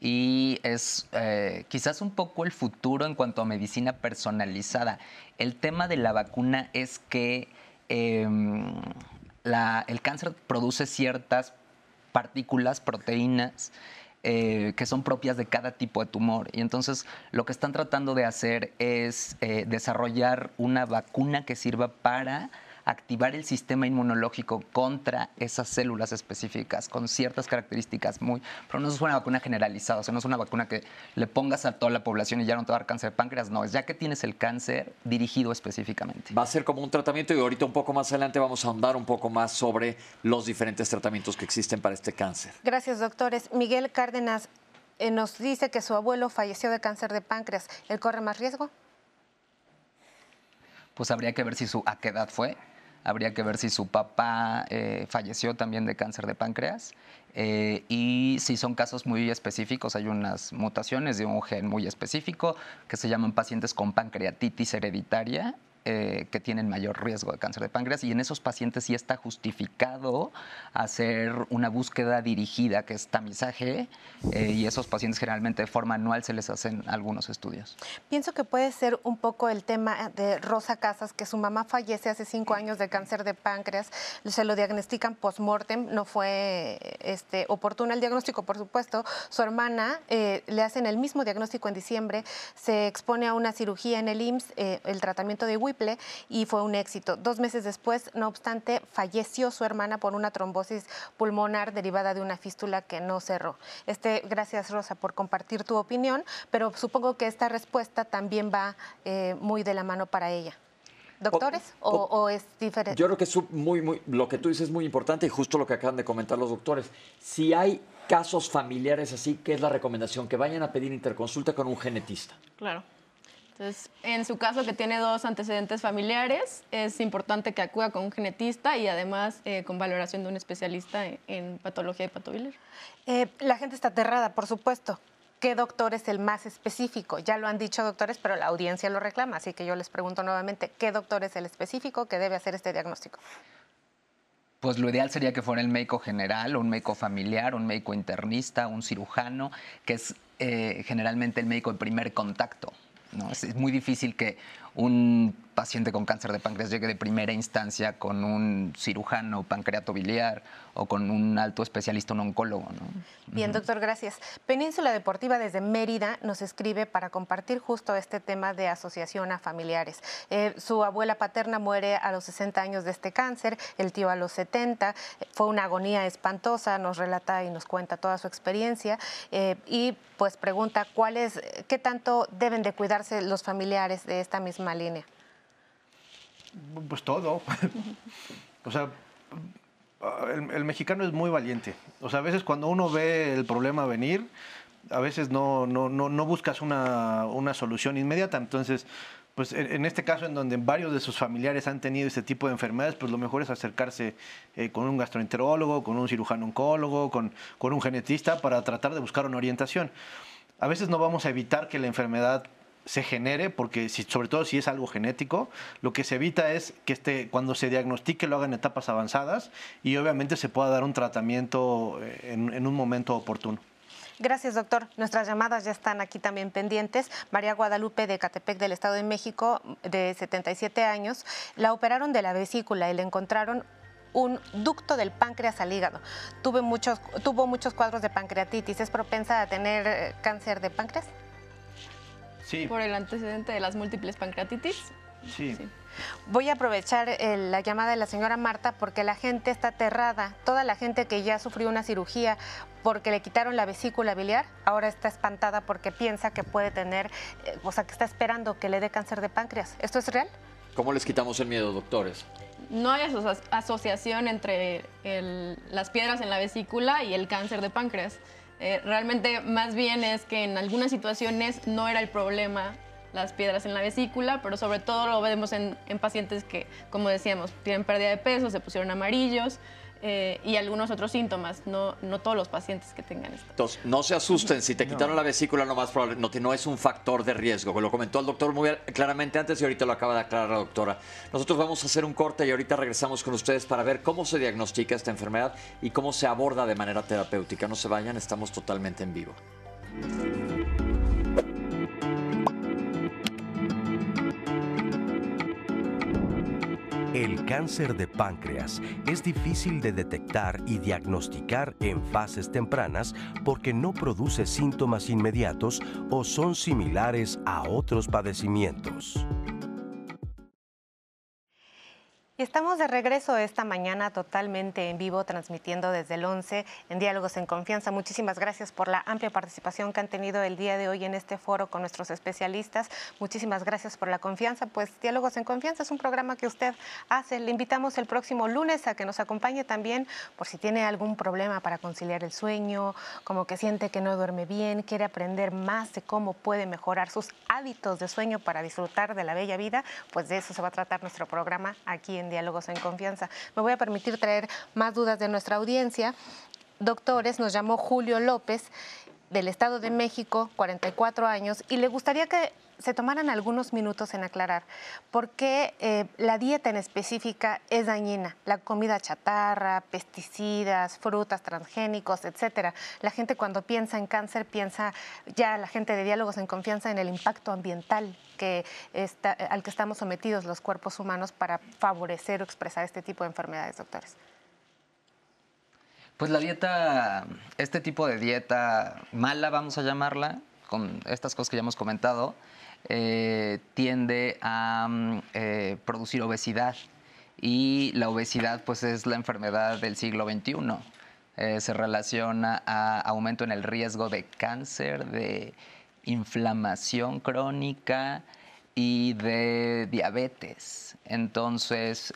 y es eh, quizás un poco el futuro en cuanto a medicina personalizada. El tema de la vacuna es que em, la- el cáncer produce ciertas partículas, proteínas, eh, que son propias de cada tipo de tumor. Y entonces lo que están tratando de hacer es eh, desarrollar una vacuna que sirva para activar el sistema inmunológico contra esas células específicas con ciertas características muy... Pero no es una vacuna generalizada, o sea, no es una vacuna que le pongas a toda la población y ya no te va a dar cáncer de páncreas, no, es ya que tienes el cáncer dirigido específicamente. Va a ser como un tratamiento y ahorita un poco más adelante vamos a ahondar un poco más sobre los diferentes tratamientos que existen para este cáncer. Gracias, doctores. Miguel Cárdenas eh, nos dice que su abuelo falleció de cáncer de páncreas. ¿Él corre más riesgo? Pues habría que ver si su a qué edad fue. Habría que ver si su papá eh, falleció también de cáncer de páncreas. Eh, y si son casos muy específicos, hay unas mutaciones de un gen muy específico que se llaman pacientes con pancreatitis hereditaria eh, que tienen mayor riesgo de cáncer de páncreas y en esos pacientes sí está justificado hacer una búsqueda dirigida, que es tamizaje, eh, y esos pacientes generalmente de forma anual se les hacen algunos estudios. Pienso que puede ser un poco el tema de Rosa Casas, que su mamá fallece hace cinco años de cáncer de páncreas, se lo diagnostican post-mortem, no fue este, oportuno el diagnóstico, por supuesto. Su hermana eh, le hacen el mismo diagnóstico en diciembre, se expone a una cirugía en el IMSS, el tratamiento de y fue un éxito. Dos meses después, no obstante, falleció su hermana por una trombosis pulmonar derivada de una fístula que no cerró. Este, gracias Rosa por compartir tu opinión, pero supongo que esta respuesta también va eh, muy de la mano para ella. ¿Doctores o, es diferente? Yo creo que es muy, muy, lo que tú dices es muy importante y justo lo que acaban de comentar los doctores. Si hay casos familiares así, ¿qué es la recomendación? Que vayan a pedir interconsulta con un genetista. Claro. Entonces, en su caso que tiene dos antecedentes familiares, es importante que acuda con un genetista y además eh, con valoración de un especialista en, patología y patobilar. Eh, la gente está aterrada, por supuesto. ¿Qué doctor es el más específico? Ya lo han dicho doctores, pero la audiencia lo reclama, así que yo les pregunto nuevamente, ¿qué doctor es el específico que debe hacer este diagnóstico? Pues lo ideal sería que fuera el médico general, un médico familiar, un médico internista, un cirujano, que es eh, generalmente el médico de primer contacto. ¿No? Es, muy difícil que un paciente con cáncer de páncreas llegue de primera instancia con un cirujano pancreato biliar o con un alto especialista, un oncólogo. Bien, doctor, gracias. Península Deportiva desde Mérida nos escribe para compartir justo este tema de asociación a familiares. Eh, su abuela paterna muere a los 60 años de este cáncer, el tío a los 70. Fue una agonía espantosa, nos relata y nos cuenta toda su experiencia eh, y pues pregunta cuál es, qué tanto deben de cuidarse los familiares de esta misma línea. Pues todo. *laughs* o sea, el, mexicano es muy valiente. O sea, a veces cuando uno ve el problema venir, a veces no, no, no, buscas una, una, solución inmediata. Entonces, pues en, este caso en donde varios de sus familiares han tenido este tipo de enfermedades, pues lo mejor es acercarse eh, con un gastroenterólogo, con un cirujano oncólogo, con, con un genetista para tratar de buscar una orientación. A veces no vamos a evitar que la enfermedad se genere, porque si, sobre todo si es algo genético, lo que se evita es que este, cuando se diagnostique lo haga en etapas avanzadas y obviamente se pueda dar un tratamiento eh, en, un momento oportuno. Gracias, doctor. Nuestras llamadas ya están aquí también pendientes. María Guadalupe de Catepec del Estado de México, de 77 años, la operaron de la vesícula y le encontraron un ducto del páncreas al hígado. Tuvo muchos cuadros de pancreatitis. ¿Es propensa a tener eh, cáncer de páncreas? Por el antecedente de las múltiples pancreatitis. Sí. Voy a aprovechar eh, la llamada de la señora Marta porque la gente está aterrada. Toda la gente que ya sufrió una cirugía porque le quitaron la vesícula biliar, ahora está espantada porque piensa que puede tener, eh, o sea, que está esperando que le dé cáncer de páncreas. ¿Esto es real? ¿Cómo les quitamos el miedo, doctores? No hay asociación entre las piedras en la vesícula y el cáncer de páncreas. Eh, realmente más bien es que en algunas situaciones no era el problema las piedras en la vesícula, pero sobre todo lo vemos en, en pacientes que, como decíamos, tienen pérdida de peso, se pusieron amarillos, eh, y algunos otros síntomas, no, no todos los pacientes que tengan esto. Entonces, no se asusten, si te *laughs* quitaron la vesícula, lo más probable, no, no es un factor de riesgo, lo comentó el doctor muy claramente antes y ahorita lo acaba de aclarar la doctora. Nosotros vamos a hacer un corte y ahorita regresamos con ustedes para ver cómo se diagnostica esta enfermedad y cómo se aborda de manera terapéutica. No se vayan, estamos totalmente en vivo. El cáncer de páncreas es difícil de detectar y diagnosticar en fases tempranas porque no produce síntomas inmediatos o son similares a otros padecimientos. Estamos de regreso esta mañana totalmente en vivo, transmitiendo desde el 11 en Diálogos en Confianza. Muchísimas gracias por la amplia participación que han tenido el día de hoy en este foro con nuestros especialistas. Muchísimas gracias por la confianza. Pues Diálogos en Confianza es un programa que usted hace. Le invitamos el próximo lunes a que nos acompañe también por si tiene algún problema para conciliar el sueño, como que siente que no duerme bien, quiere aprender más de cómo puede mejorar sus hábitos de sueño para disfrutar de la bella vida. Pues de eso se va a tratar nuestro programa aquí en Diálogos en Confianza. Me voy a permitir traer más dudas de nuestra audiencia. Doctores, nos llamó Julio López del Estado de México, 44 años, y le gustaría que se tomaran algunos minutos en aclarar por qué eh, la dieta en específica es dañina. La comida chatarra, pesticidas, frutas, transgénicos, etcétera. La gente cuando piensa en cáncer piensa ya la gente de diálogos en confianza en el impacto ambiental que está, al que estamos sometidos los cuerpos humanos para favorecer o expresar este tipo de enfermedades, doctores. Pues la dieta, este tipo de dieta mala, vamos a llamarla, con estas cosas que ya hemos comentado, eh, tiende a mm, eh, producir obesidad. Y la obesidad, pues, es la enfermedad del siglo XXI. Eh, se relaciona a aumento en el riesgo de cáncer, de inflamación crónica y de diabetes. Entonces,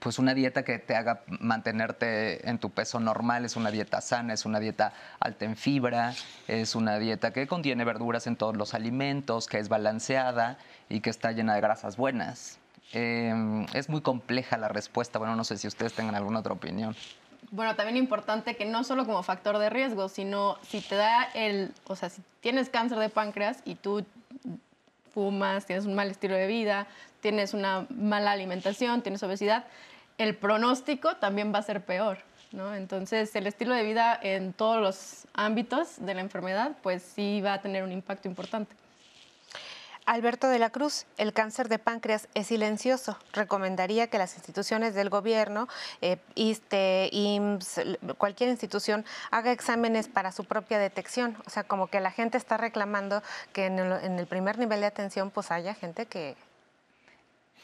pues una dieta que te haga mantenerte en tu peso normal, es una dieta sana, es una dieta alta en fibra, es una dieta que contiene verduras en todos los alimentos, que es balanceada y que está llena de grasas buenas. Em, es muy compleja la respuesta, bueno, no sé si ustedes tengan alguna otra opinión. Bueno, también importante que no solo como factor de riesgo, sino si te da el, o sea, si tienes cáncer de páncreas y tú fumas, tienes un mal estilo de vida, tienes una mala alimentación, tienes obesidad, el pronóstico también va a ser peor. ¿no? Entonces, el estilo de vida en todos los ámbitos de la enfermedad, pues sí va a tener un impacto importante. Alberto de la Cruz, el cáncer de páncreas es silencioso. Recomendaría que las instituciones del gobierno, eh, ISTE, IMSS, cualquier institución, haga exámenes para su propia detección. O sea, como que la gente está reclamando que en el, en el primer nivel de atención pues haya gente que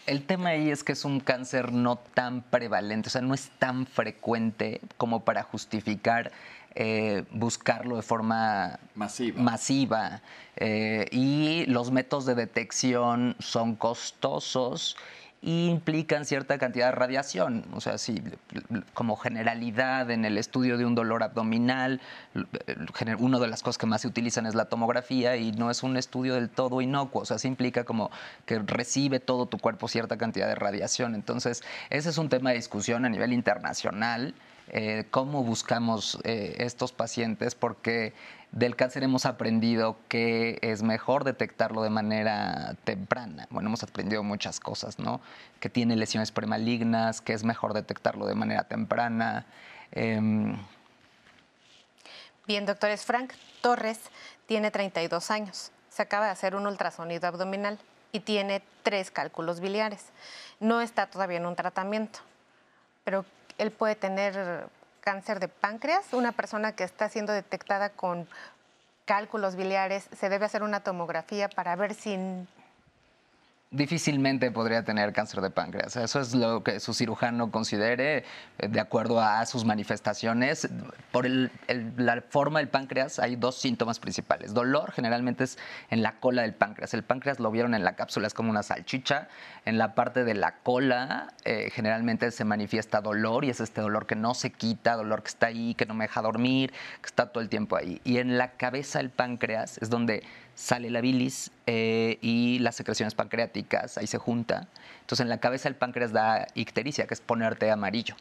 el tema ahí es que es un cáncer no tan prevalente, o sea, no es tan frecuente como para justificar eh, buscarlo de forma masiva. Eh, y los métodos de detección son costosos implican cierta cantidad de radiación. O sea, si como generalidad en el estudio de un dolor abdominal, una de las cosas que más se utilizan es la tomografía y no es un estudio del todo inocuo. O sea, sí implica como que recibe todo tu cuerpo cierta cantidad de radiación. Entonces, ese es un tema de discusión a nivel internacional. Eh, cómo buscamos eh, estos pacientes, porque del cáncer hemos aprendido que es mejor detectarlo de manera temprana. Bueno, hemos aprendido muchas cosas, ¿no? Que tiene lesiones premalignas, que es mejor detectarlo de manera temprana. Em, Bien, doctores. Frank Torres tiene 32 años. Se acaba de hacer un ultrasonido abdominal y tiene tres cálculos biliares. No está todavía en un tratamiento, pero él puede tener cáncer de páncreas, una persona que está siendo detectada con cálculos biliares, se debe hacer una tomografía para ver si difícilmente podría tener cáncer de páncreas. Eso es lo que su cirujano considere eh, de acuerdo a sus manifestaciones. Por la forma del páncreas hay dos síntomas principales. Dolor generalmente es en la cola del páncreas. El páncreas lo vieron en la cápsula, es como una salchicha. En la parte de la cola eh, generalmente se manifiesta dolor y es este dolor que no se quita, dolor que está ahí, que no me deja dormir, que está todo el tiempo ahí. Y en la cabeza del páncreas es donde sale la bilis eh, y las secreciones pancreáticas, ahí se junta. Entonces en la cabeza el páncreas da ictericia, que es ponerte amarillo.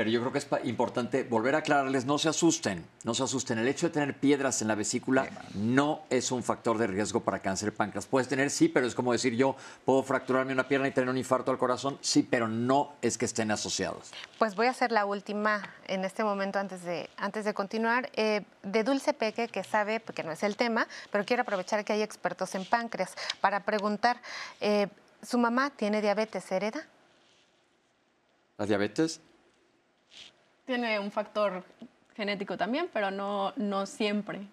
Pero yo creo que es importante volver a aclararles, no se asusten, no se asusten. El hecho de tener piedras en la vesícula no es un factor de riesgo para cáncer de páncreas. Puedes tener, sí, pero es como decir yo, puedo fracturarme una pierna y tener un infarto al corazón, sí, pero no es que estén asociados. Pues voy a hacer la última en este momento antes de, antes de continuar. Eh, de Dulce Peque, que sabe, porque no es el tema, pero quiero aprovechar que hay expertos en páncreas para preguntar, eh, ¿su mamá tiene diabetes hereda? ¿La diabetes? Tiene un factor genético también, pero no, no siempre.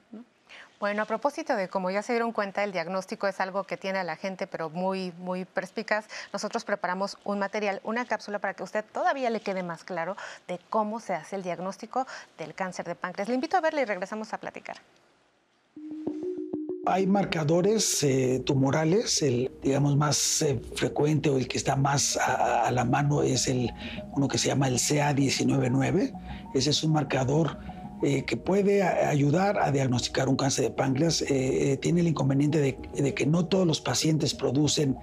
Bueno, a propósito de como ya se dieron cuenta, el diagnóstico es algo que tiene a la gente, pero muy, muy perspicaz. Nosotros preparamos un material, una cápsula para que usted todavía le quede más claro de cómo se hace el diagnóstico del cáncer de páncreas. Le invito a verle y regresamos a platicar. Hay marcadores eh, tumorales, el digamos más eh, frecuente o el que está más a, la mano es el uno que se llama el CA199. Ese es un marcador eh, que puede ayudar a diagnosticar un cáncer de páncreas. tiene el inconveniente de, de, que no todos los pacientes producen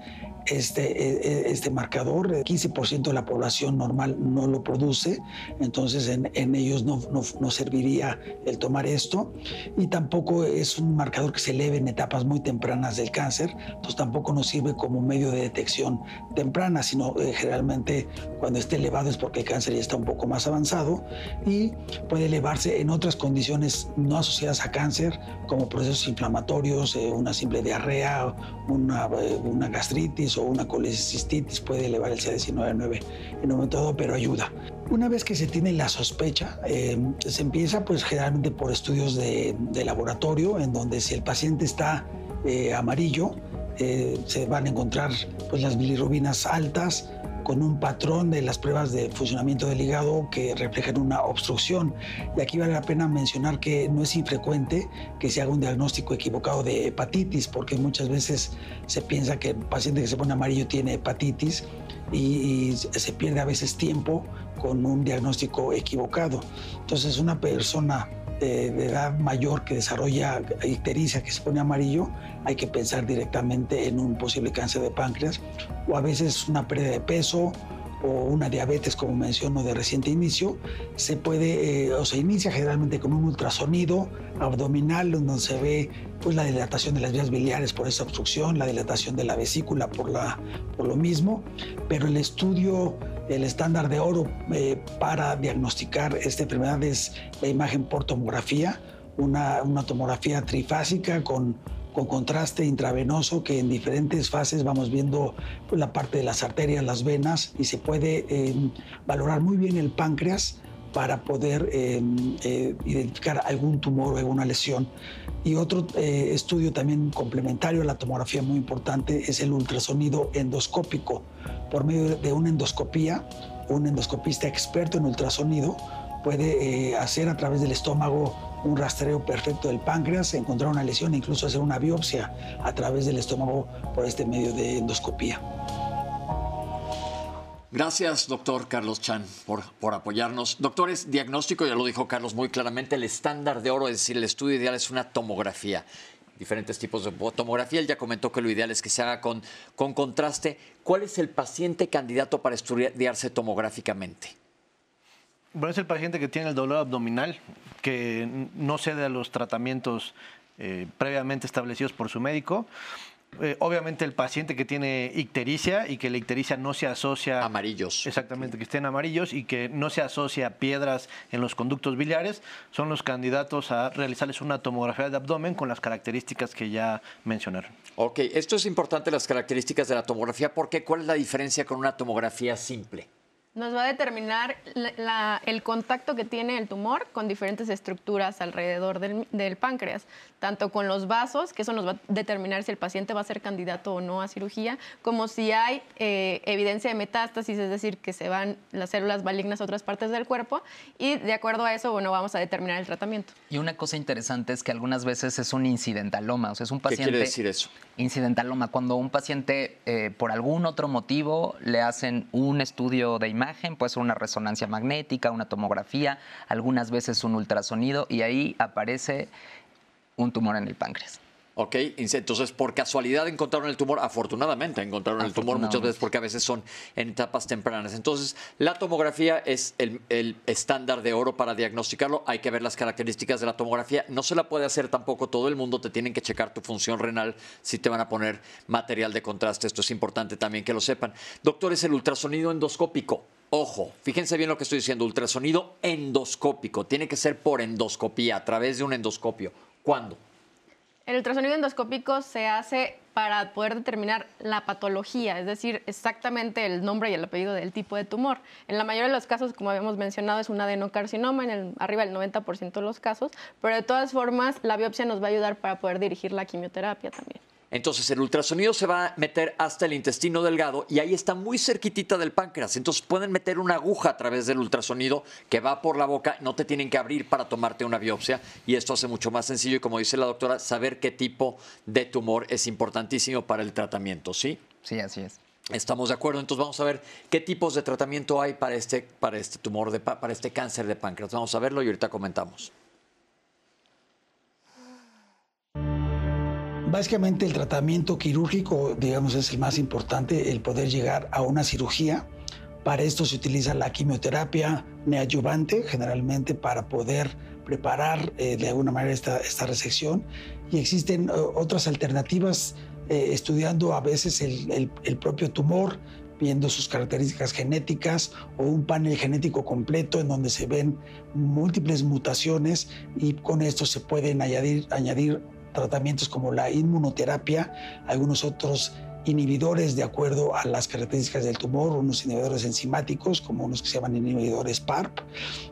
este, e, e, este marcador. 15% de la población normal no lo produce, entonces en, en ellos no, no, no, serviría el tomar esto. Y tampoco es un marcador que se eleve en etapas muy tempranas del cáncer, entonces tampoco nos sirve como medio de detección temprana, sino eh, generalmente cuando esté elevado es porque el cáncer ya está un poco más avanzado y puede elevarse en otras condiciones no asociadas a cáncer, como procesos inflamatorios, eh, una simple diarrea, una, eh, una gastritis o una colecistitis puede elevar el CA19-9 en un momento dado, pero ayuda. Una vez que se tiene la sospecha, eh, se empieza pues generalmente por estudios de, de, laboratorio, en donde si el paciente está eh, amarillo, eh, se van a encontrar pues las bilirrubinas altas, con un patrón de las pruebas de funcionamiento del hígado que reflejan una obstrucción. Y aquí vale la pena mencionar que no es infrecuente que se haga un diagnóstico equivocado de hepatitis, porque muchas veces se piensa que el paciente que se pone amarillo tiene hepatitis y, se pierde a veces tiempo con un diagnóstico equivocado. Entonces una persona de, edad mayor que desarrolla ictericia, que se pone amarillo, hay que pensar directamente en un posible cáncer de páncreas o a veces una pérdida de peso o una diabetes, como menciono, de reciente inicio, se puede eh, o se inicia generalmente con un ultrasonido abdominal donde se ve pues, la dilatación de las vías biliares por esa obstrucción, la dilatación de la vesícula por, la, por lo mismo, pero el estudio el estándar de oro eh, para diagnosticar esta enfermedad es la imagen por tomografía, una, tomografía trifásica con, con, contraste intravenoso que en diferentes fases vamos viendo pues, la parte de las arterias, las venas y se puede eh, valorar muy bien el páncreas para poder eh, eh, identificar algún tumor o alguna lesión. Y otro eh, estudio también complementario a la tomografía muy importante es el ultrasonido endoscópico. Por medio de una endoscopía, un endoscopista experto en ultrasonido puede eh, hacer a través del estómago un rastreo perfecto del páncreas, encontrar una lesión e incluso hacer una biopsia a través del estómago por este medio de endoscopía. Gracias, doctor Carlos Chan, por, por, apoyarnos. Doctores, diagnóstico, ya lo dijo Carlos muy claramente, el estándar de oro, es decir, el estudio ideal es una tomografía. Diferentes tipos de tomografía. Él ya comentó que lo ideal es que se haga con, con contraste. ¿Cuál es el paciente candidato para estudiarse tomográficamente? Bueno, es el paciente que tiene el dolor abdominal, que no cede a los tratamientos eh, previamente establecidos por su médico. Eh, obviamente el paciente que tiene ictericia y que la ictericia no se asocia... Amarillos. Exactamente, que estén amarillos y que no se asocia a piedras en los conductos biliares, son los candidatos a realizarles una tomografía de abdomen con las características que ya mencionaron. Ok, esto es importante, las características de la tomografía, porque ¿cuál es la diferencia con una tomografía simple? nos va a determinar la, la, el contacto que tiene el tumor con diferentes estructuras alrededor del, del, páncreas, tanto con los vasos, que eso nos va a determinar si el paciente va a ser candidato o no a cirugía, como si hay eh, evidencia de metástasis, es decir, que se van las células malignas a otras partes del cuerpo, y de acuerdo a eso, bueno, vamos a determinar el tratamiento. Y una cosa interesante es que algunas veces es un incidentaloma, o sea, es un paciente... ¿Qué quiere decir eso? Incidentaloma, cuando un paciente, eh, por algún otro motivo, le hacen un estudio de imagen, imagen, puede ser una resonancia magnética, una tomografía, algunas veces un ultrasonido y ahí aparece un tumor en el páncreas. Ok, entonces por casualidad encontraron el tumor, afortunadamente encontraron el tumor muchas veces porque a veces son en etapas tempranas. Entonces la tomografía es el, el, estándar de oro para diagnosticarlo, hay que ver las características de la tomografía, no se la puede hacer tampoco todo el mundo, te tienen que checar tu función renal si te van a poner material de contraste, esto es importante también que lo sepan. Doctores, el ultrasonido endoscópico, Ojo, fíjense bien lo que estoy diciendo, ultrasonido endoscópico, tiene que ser por endoscopía, a través de un endoscopio. ¿Cuándo? El ultrasonido endoscópico se hace para poder determinar la patología, es decir, exactamente el nombre y el apellido del tipo de tumor. En la mayoría de los casos, como habíamos mencionado, es un adenocarcinoma, en el, arriba del 90% de los casos, pero de todas formas la biopsia nos va a ayudar para poder dirigir la quimioterapia también. Entonces el ultrasonido se va a meter hasta el intestino delgado y ahí está muy cerquitita del páncreas. Entonces pueden meter una aguja a través del ultrasonido que va por la boca, no te tienen que abrir para tomarte una biopsia y esto hace mucho más sencillo y como dice la doctora, saber qué tipo de tumor es importantísimo para el tratamiento, ¿sí? Sí, así es. Estamos de acuerdo, entonces vamos a ver qué tipos de tratamiento hay para este, para este tumor, de, para este cáncer de páncreas. Vamos a verlo y ahorita comentamos. Básicamente el tratamiento quirúrgico, digamos, es el más importante, el poder llegar a una cirugía. Para esto se utiliza la quimioterapia neoadyuvante, generalmente para poder preparar eh, de alguna manera esta, esta resección. Y existen otras alternativas eh, estudiando a veces el, el, propio tumor, viendo sus características genéticas o un panel genético completo en donde se ven múltiples mutaciones y con esto se pueden añadir, añadir tratamientos como la inmunoterapia, algunos otros inhibidores de acuerdo a las características del tumor, unos inhibidores enzimáticos como unos que se llaman inhibidores PARP.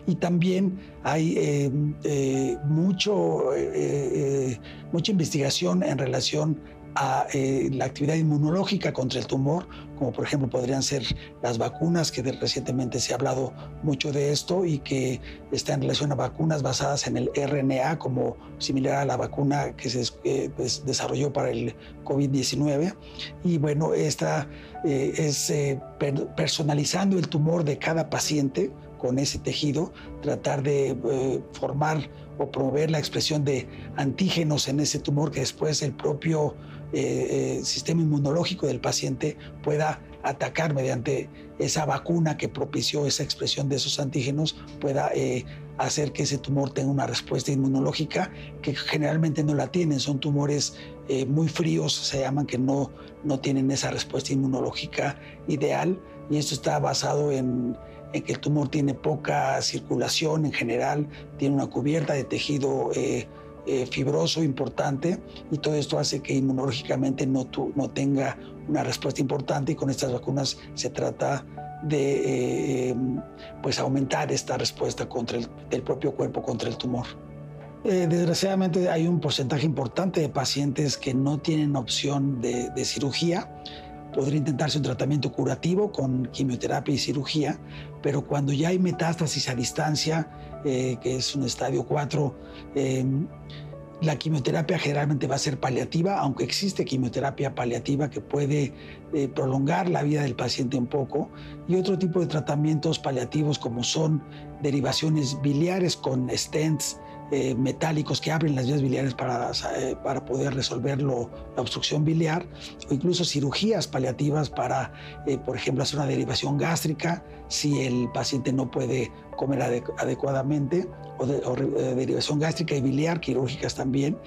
Y también hay eh, eh, mucho, mucha investigación en relación a eh, la actividad inmunológica contra el tumor, como por ejemplo podrían ser las vacunas, que recientemente se ha hablado mucho de esto y que está en relación a vacunas basadas en el RNA, como similar a la vacuna que se eh, pues, desarrolló para el COVID-19. Y bueno, esta eh, es personalizando el tumor de cada paciente con ese tejido, tratar de formar o promover la expresión de antígenos en ese tumor que después el propio eh, eh, sistema inmunológico del paciente pueda atacar mediante esa vacuna que propició esa expresión de esos antígenos, pueda eh, hacer que ese tumor tenga una respuesta inmunológica que generalmente no la tienen. Son tumores muy fríos, se llaman, que no, no tienen esa respuesta inmunológica ideal. Y esto está basado en, en que el tumor tiene poca circulación en general, tiene una cubierta de tejido eh, fibroso importante y todo esto hace que inmunológicamente no, no tenga una respuesta importante y con estas vacunas se trata de eh, pues aumentar esta respuesta contra el, del propio cuerpo contra el tumor. Eh, desgraciadamente hay un porcentaje importante de pacientes que no tienen opción de cirugía podría intentarse un tratamiento curativo con quimioterapia y cirugía, pero cuando ya hay metástasis a distancia, eh, que es un estadio 4, em, la quimioterapia generalmente va a ser paliativa, aunque existe quimioterapia paliativa que puede eh, prolongar la vida del paciente un poco, y otro tipo de tratamientos paliativos como son derivaciones biliares con stents, eh, metálicos que abren las vías biliares para, eh, para poder resolver la obstrucción biliar, o incluso cirugías paliativas para, eh, por ejemplo, hacer una derivación gástrica si el paciente no puede comer adecuadamente, o, derivación gástrica y biliar, quirúrgicas también,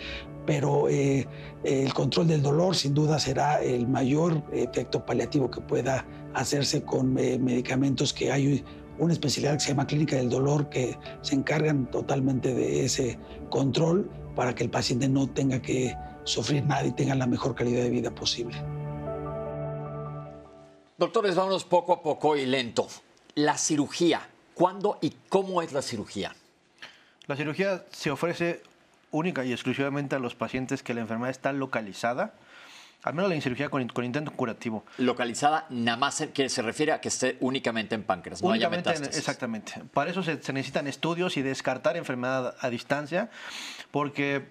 pero el control del dolor sin duda será el mayor efecto paliativo que pueda hacerse con medicamentos que hay una especialidad que se llama clínica del dolor que se encargan totalmente de ese control para que el paciente no tenga que sufrir nada y tenga la mejor calidad de vida posible. Doctores, vámonos poco a poco y lento. La cirugía, ¿cuándo y cómo es la cirugía? La cirugía se ofrece única y exclusivamente a los pacientes que la enfermedad está localizada al menos la cirugía con, intento curativo. Localizada, nada más que se refiere a que esté únicamente en páncreas, no haya metástasis. exactamente. Para eso se, necesitan estudios y descartar enfermedad a distancia, porque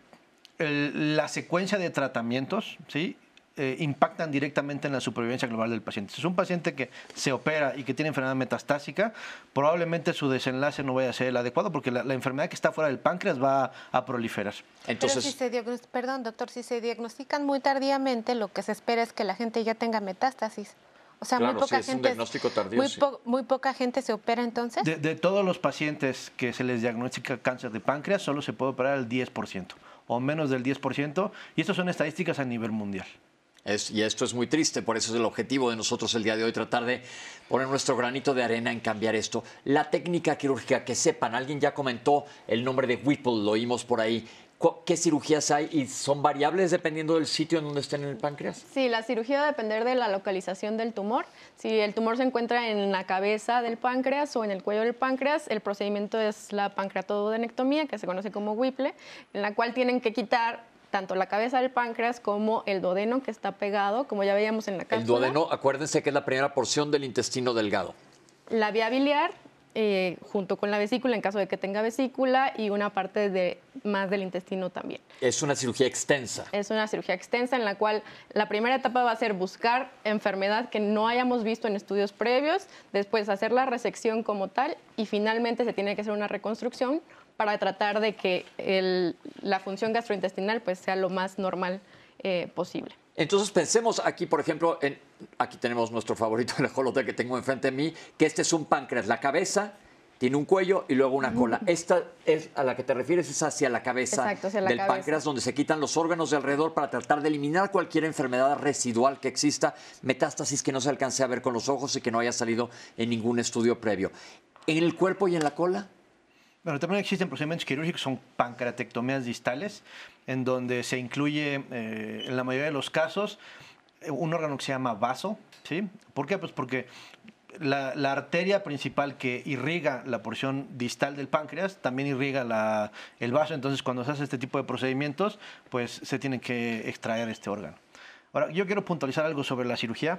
la secuencia de tratamientos, ¿sí? Eh, impactan directamente en la supervivencia global del paciente. Si es un paciente que se opera y que tiene enfermedad metastásica, probablemente su desenlace no vaya a ser el adecuado porque la, enfermedad que está fuera del páncreas va a proliferar. Entonces, si se perdón, doctor, si se diagnostican muy tardíamente, lo que se espera es que la gente ya tenga metástasis. O sea, muy poca gente. muy, poca gente se opera entonces. De, de, todos los pacientes que se les diagnostica cáncer de páncreas, solo se puede operar el 10% o menos del 10%, y estas son estadísticas a nivel mundial y esto es muy triste, por eso es el objetivo de nosotros el día de hoy, tratar de poner nuestro granito de arena en cambiar esto. La técnica quirúrgica, que sepan, alguien ya comentó el nombre de Whipple, lo oímos por ahí. ¿Qué cirugías hay y son variables dependiendo del sitio en donde estén en el páncreas? Sí, la cirugía va a depender de la localización del tumor. Si el tumor se encuentra en la cabeza del páncreas o en el cuello del páncreas, el procedimiento es la pancreatodenectomía, que se conoce como Whipple, en la cual tienen que quitar tanto la cabeza del páncreas como el duodeno que está pegado, como ya veíamos en la cápsula. El duodeno, acuérdense que es la primera porción del intestino delgado. La vía biliar, eh, junto con la vesícula, en caso de que tenga vesícula, y una parte de, más del intestino también. Es una cirugía extensa. Es una cirugía extensa en la cual la primera etapa va a ser buscar enfermedad que no hayamos visto en estudios previos, después hacer la resección como tal, y finalmente se tiene que hacer una reconstrucción para tratar de que la función gastrointestinal pues, sea lo más normal eh, posible. Entonces pensemos aquí, por ejemplo, en, aquí tenemos nuestro favorito, el ajolote que tengo enfrente de mí, que este es un páncreas, la cabeza tiene un cuello y luego una cola. Esta es a la que te refieres, es hacia la cabeza Exacto, hacia la del cabeza. páncreas, donde se quitan los órganos de alrededor para tratar de eliminar cualquier enfermedad residual que exista, metástasis que no se alcance a ver con los ojos y que no haya salido en ningún estudio previo. ¿En el cuerpo y en la cola? Bueno, también existen procedimientos quirúrgicos, son pancreatectomías distales, en donde se incluye, eh, en la mayoría de los casos, un órgano que se llama vaso. ¿sí? ¿Por qué? Pues porque la, la arteria principal que irriga la porción distal del páncreas también irriga la- el vaso. Entonces, cuando se hace este tipo de procedimientos, pues se tiene que extraer este órgano. Ahora, yo quiero puntualizar algo sobre la cirugía.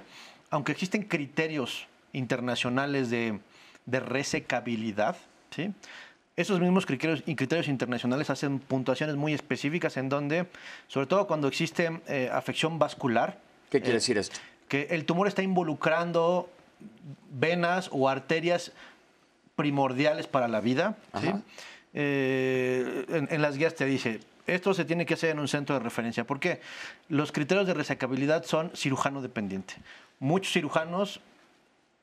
Aunque existen criterios internacionales de, de resecabilidad, ¿sí? Esos mismos criterios, y criterios internacionales hacen puntuaciones muy específicas en donde, sobre todo cuando existe eh, afección vascular, ¿Qué quiere Eh, decir esto? que el tumor está involucrando venas o arterias primordiales para la vida. Eh, en, en las guías te dice, esto se tiene que hacer en un centro de referencia. ¿Por qué? Los criterios de resecabilidad son cirujano dependiente. Muchos cirujanos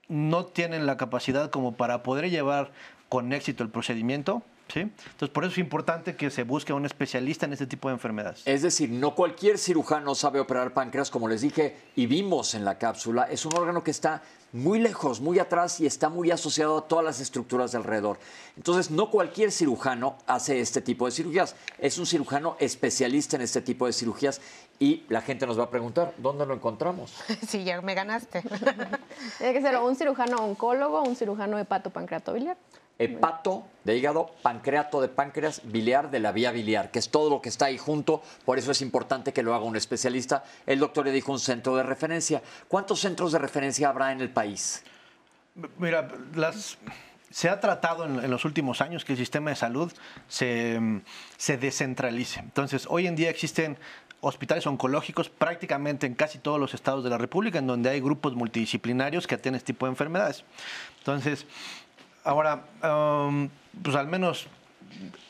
no tienen la capacidad como para poder llevar con éxito el procedimiento. ¿sí? Entonces, por eso es importante que se busque un especialista en este tipo de enfermedades. Es decir, no cualquier cirujano sabe operar páncreas, como les dije y vimos en la cápsula. Es un órgano que está muy lejos, muy atrás y está muy asociado a todas las estructuras de alrededor. Entonces, no cualquier cirujano hace este tipo de cirugías. Es un cirujano especialista en este tipo de cirugías y la gente nos va a preguntar, ¿dónde lo encontramos? *laughs* Sí, ya me ganaste. Tiene que ser un cirujano oncólogo un cirujano hepatopancreatobiliar. Hepato de hígado, pancreato de páncreas, biliar de la vía biliar, que es todo lo que está ahí junto. Por eso es importante que lo haga un especialista. El doctor le dijo un centro de referencia. ¿Cuántos centros de referencia habrá en el país? Mira, las, se ha tratado en, los últimos años que el sistema de salud se, mm, se descentralice. Entonces, hoy en día existen hospitales oncológicos prácticamente en casi todos los estados de la República, en donde hay grupos multidisciplinarios que atienden este tipo de enfermedades. Entonces, ahora, um, pues al menos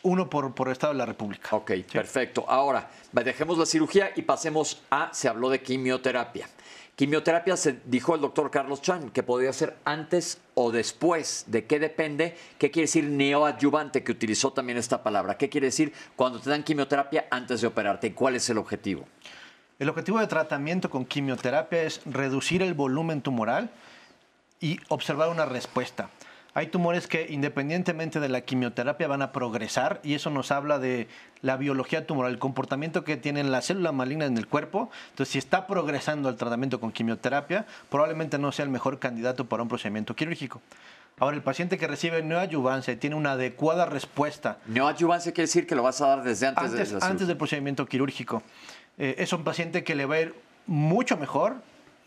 uno por, por estado de la República. Ok, perfecto. Ahora, dejemos la cirugía y pasemos a, se habló de quimioterapia. Quimioterapia, se dijo el doctor Carlos Chan, que podría ser antes o después. ¿De qué depende? ¿Qué quiere decir neoadyuvante? Que utilizó también esta palabra. ¿Qué quiere decir cuando te dan quimioterapia antes de operarte? ¿Y cuál es el objetivo? El objetivo de tratamiento con quimioterapia es reducir el volumen tumoral y observar una respuesta. Hay tumores que independientemente de la quimioterapia van a progresar y eso nos habla de la biología tumoral, el comportamiento que tienen las células malignas en el cuerpo. Entonces, si está progresando el tratamiento con quimioterapia, probablemente no sea el mejor candidato para un procedimiento quirúrgico. Ahora, el paciente que recibe neoadyuvancia y tiene una adecuada respuesta Neoadyuvancia quiere decir que lo vas a dar desde antes, antes, de la antes cirugía. del procedimiento quirúrgico. Eh, es un paciente que le va a ir mucho mejor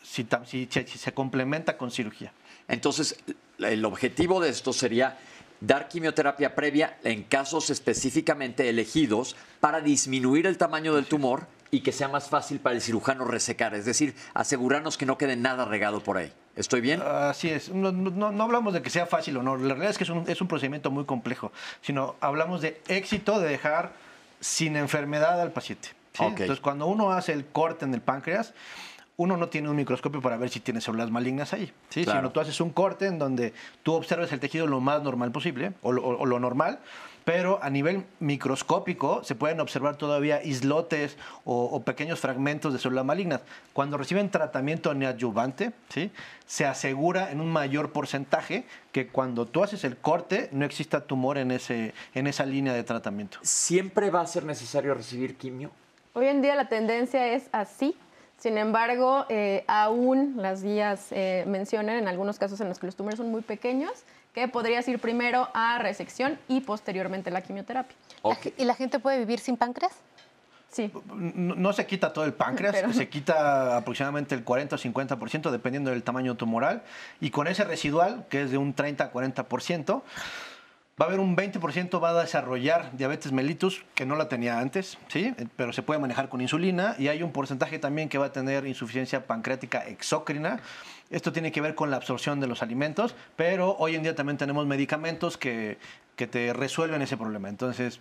si- si se complementa con cirugía. Entonces, el objetivo de esto sería dar quimioterapia previa en casos específicamente elegidos para disminuir el tamaño del tumor y que sea más fácil para el cirujano resecar, es decir, asegurarnos que no quede nada regado por ahí. ¿Estoy bien? Así es. No, no- no hablamos de que sea fácil o no. La realidad es que es un, es un procedimiento muy complejo, sino hablamos de éxito de dejar sin enfermedad al paciente. Entonces, cuando uno hace el corte en el páncreas, uno no tiene un microscopio para ver si tiene células malignas ahí, ¿sí? Claro. sino tú haces un corte en donde tú observas el tejido lo más normal posible, o lo, o- o lo normal, pero a nivel microscópico se pueden observar todavía islotes o, o pequeños fragmentos de células malignas. Cuando reciben tratamiento neoadyuvante, ¿sí? se asegura en un mayor porcentaje que cuando tú haces el corte no exista tumor en, ese, en esa línea de tratamiento. ¿Siempre va a ser necesario recibir quimio? Hoy en día la tendencia es así. Sin embargo, eh, aún las guías eh, mencionan en algunos casos en los que los tumores son muy pequeños que podrías ir primero a resección y posteriormente la quimioterapia. ¿Y la gente puede vivir sin páncreas? Sí. No, no se quita todo el páncreas, *laughs* Pero- se quita aproximadamente el 40 o 50% dependiendo del tamaño tumoral. Y con ese residual, que es de un 30 a 40%, va a haber un 20% va a desarrollar diabetes mellitus, que no la tenía antes, ¿sí? pero se puede manejar con insulina. Y hay un porcentaje también que va a tener insuficiencia pancreática exócrina. Esto tiene que ver con la absorción de los alimentos, pero hoy en día también tenemos medicamentos que, que te resuelven ese problema. Entonces,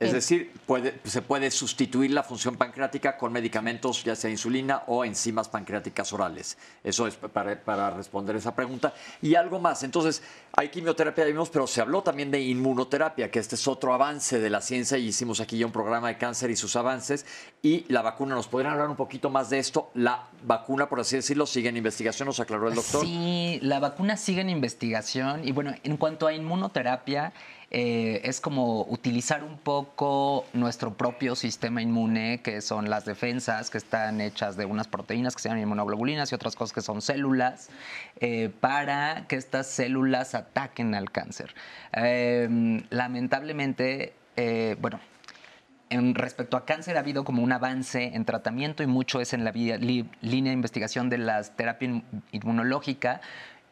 Es decir, puede, se puede sustituir la función pancreática con medicamentos, ya sea insulina o enzimas pancreáticas orales. Eso es para, para responder esa pregunta. Y algo más. Entonces, hay quimioterapia, vimos, pero se habló también de inmunoterapia, que este es otro avance de la ciencia y hicimos aquí ya un programa de cáncer y sus avances. Y la vacuna, ¿nos podrían hablar un poquito más de esto? La vacuna, por así decirlo, sigue en investigación, nos aclaró el doctor. Sí, la vacuna sigue en investigación. Y bueno, en cuanto a inmunoterapia, eh, es como utilizar un poco nuestro propio sistema inmune, que son las defensas que están hechas de unas proteínas que se llaman inmunoglobulinas y otras cosas que son células, eh, para que estas células ataquen al cáncer. Em, lamentablemente, eh, bueno, en respecto a cáncer ha habido como un avance en tratamiento y mucho es en la línea de investigación de la terapia inmunológica,